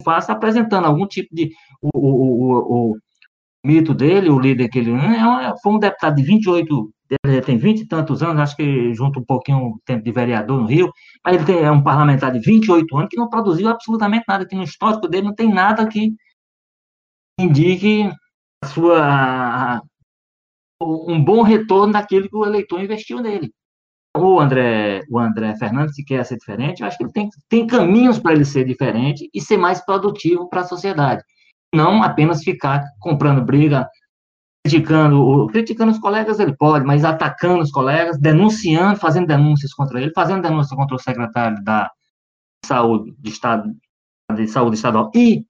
o faça apresentando algum tipo de... O, o, o, o mito dele, o líder que ele é, foi um deputado de 28, ele tem 20 e tantos anos, acho que junto um pouquinho o tempo de vereador no Rio, mas ele tem, é um parlamentar de 28 anos que não produziu absolutamente nada, que no histórico dele não tem nada que indique a sua um bom retorno daquilo que o eleitor investiu nele. O André, o André Fernandes, se quer ser diferente, eu acho que ele tem, tem caminhos para ele ser diferente e ser mais produtivo para a sociedade não apenas ficar comprando briga, criticando, criticando os colegas ele pode, mas atacando os colegas, denunciando, fazendo denúncias contra ele, fazendo denúncias contra o secretário da saúde de estado de saúde estadual e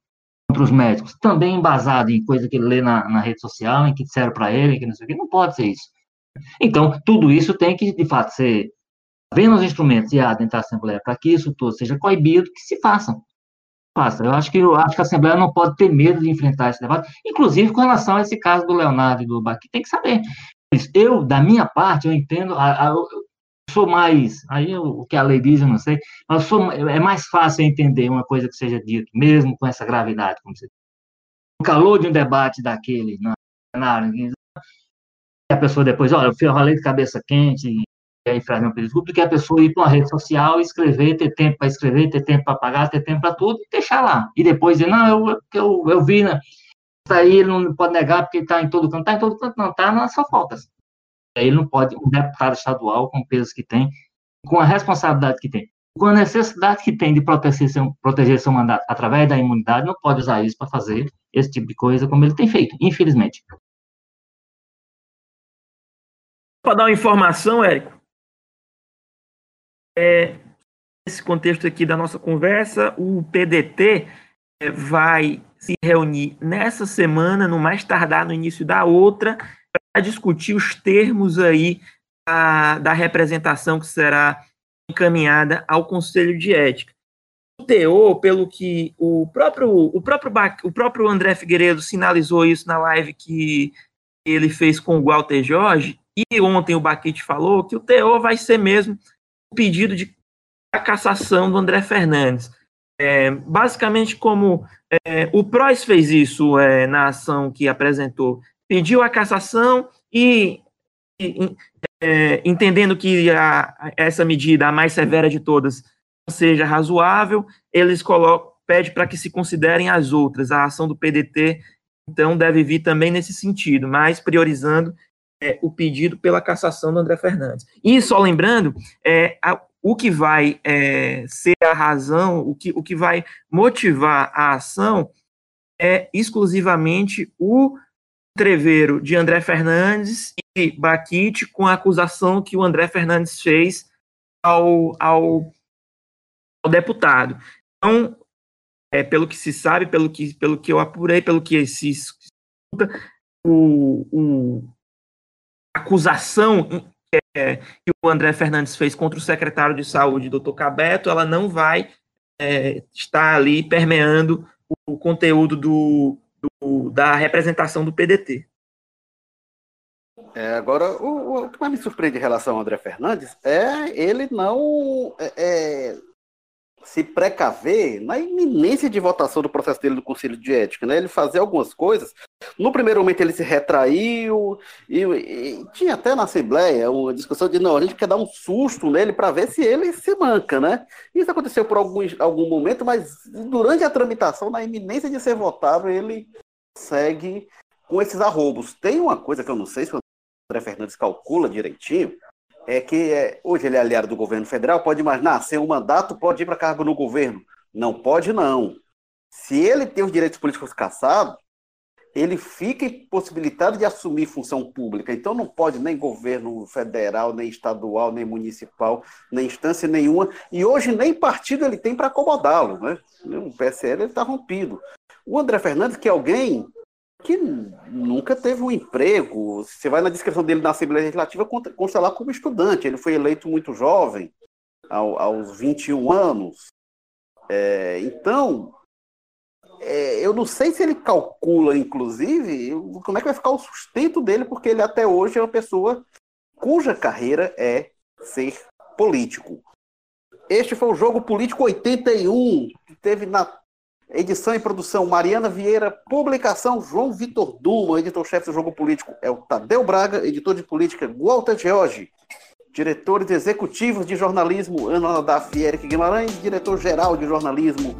contra os médicos, também embasado em coisa que ele lê na, na rede social, em que disseram para ele, que não sei o que, não pode ser isso. Então, tudo isso tem que, de fato, ser, vendo os instrumentos e a dentro Assembleia, para que isso tudo seja coibido, que se façam faça. Eu acho que, eu acho que a Assembleia não pode ter medo de enfrentar esse debate, inclusive com relação a esse caso do Leonardo e do Baqui. Tem que saber. Eu, da minha parte, eu entendo, a, a, eu sou mais, aí o que a lei diz, eu não sei, mas sou, é mais fácil entender uma coisa que seja dita, mesmo com essa gravidade, como você O calor de um debate daquele, na, na a pessoa depois, olha, eu falei de cabeça quente, é enfrentar um perigo do que a pessoa ir para uma rede social, escrever, ter tempo para escrever, ter tempo para pagar, ter tempo para tudo e deixar lá. E depois dizer, não, eu, eu, eu vi, né? Isso aí ele não pode negar porque está em todo canto. Está em todo canto, não, está nas. Aí ele não pode, um deputado estadual, com o peso que tem, com a responsabilidade que tem, com a necessidade que tem de proteger seu, proteger seu mandato através da imunidade, não pode usar isso para fazer esse tipo de coisa como ele tem feito, infelizmente. Para dar uma informação, Érico, é, nesse contexto aqui da nossa conversa, o PDT é, vai se reunir nessa semana, no mais tardar no início da outra, para discutir os termos aí a, da representação que será encaminhada ao Conselho de Ética. O teor, pelo que o próprio, o próprio, o próprio André Figueiredo sinalizou isso na live que ele fez com o Walter Jorge, e ontem o Baquite falou que o teor vai ser mesmo pedido de cassação do André Fernandes. É, basicamente, como é, o PROS fez isso é, na ação que apresentou, pediu a cassação e, e é, entendendo que a, essa medida, a mais severa de todas, seja razoável, eles colocam, pede para que se considerem as outras. A ação do PDT, então, deve vir também nesse sentido, mas priorizando é, o pedido pela cassação do André Fernandes. E só lembrando, é, a, o que vai é, ser a razão, o que, o que vai motivar a ação é exclusivamente o treveiro de André Fernandes e Baquite com a acusação que o André Fernandes fez ao, ao, ao deputado. Então, é, pelo que se sabe, pelo que, pelo que eu apurei, pelo que se escuta, o, o acusação é, que o André Fernandes fez contra o secretário de saúde, doutor Cabeto, ela não vai é, estar ali permeando o, o conteúdo do, do, da representação do PDT. É, agora, o, o, que mais me surpreende em relação ao André Fernandes é ele não é, é se precaver na iminência de votação do processo dele no Conselho de Ética, né? Ele fazer algumas coisas. No primeiro momento ele se retraiu e, e tinha até na Assembleia uma discussão de não, a gente quer dar um susto nele para ver se ele se manca, né? Isso aconteceu por algum, algum momento, mas durante a tramitação, na iminência de ser votado, ele segue com esses arrobos. Tem uma coisa que eu não sei se o André Fernandes calcula direitinho, é que é, hoje ele é aliado do governo federal, pode imaginar, sem um mandato pode ir para cargo no governo. Não pode, não. Se ele tem os direitos políticos cassados, ele fica impossibilitado de assumir função pública. Então não pode nem governo federal, nem estadual, nem municipal, nem instância nenhuma. E hoje nem partido ele tem para acomodá-lo. Né? O PSL está rompido. O André Fernandes, que é alguém que nunca teve um emprego. Você vai na descrição dele na Assembleia Legislativa, consta lá como estudante. Ele foi eleito muito jovem, ao, aos 21 anos. É, então, é, eu não sei se ele calcula, inclusive, como é que vai ficar o sustento dele, porque ele até hoje é uma pessoa cuja carreira é ser político. Este foi o Jogo Político 81, que teve na Edição e produção Mariana Vieira, publicação João Vitor Duma, editor-chefe do Jogo Político é o Tadeu Braga, editor de política Walter George, diretores executivos de jornalismo Ana Daf e Eric Guimarães, diretor-geral de jornalismo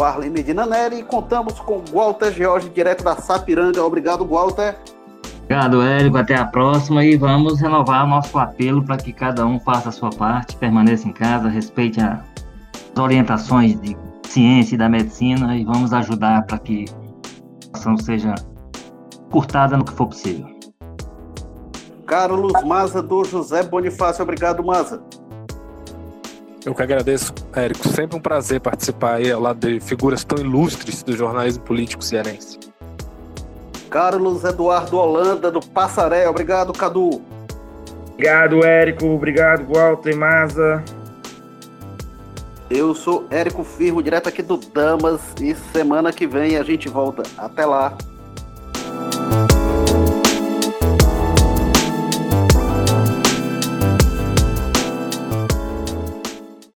Arlen Medina Neri, e contamos com Walter George, direto da Sapiranga. Obrigado, Walter. Obrigado, Érico. Até a próxima e vamos renovar nosso apelo para que cada um faça a sua parte, permaneça em casa, respeite as orientações de ciência e da medicina e vamos ajudar para que a ação seja curtada no que for possível. Carlos Maza do José Bonifácio. Obrigado, Maza. Eu que agradeço, Érico. Sempre um prazer participar aí ao lado de figuras tão ilustres do jornalismo político cearense. Carlos Eduardo Holanda, do Passaré. Obrigado, Cadu. Obrigado, Érico. Obrigado, Walter Maza. Eu sou Érico Firmo, direto aqui do Damas, e semana que vem a gente volta. Até lá!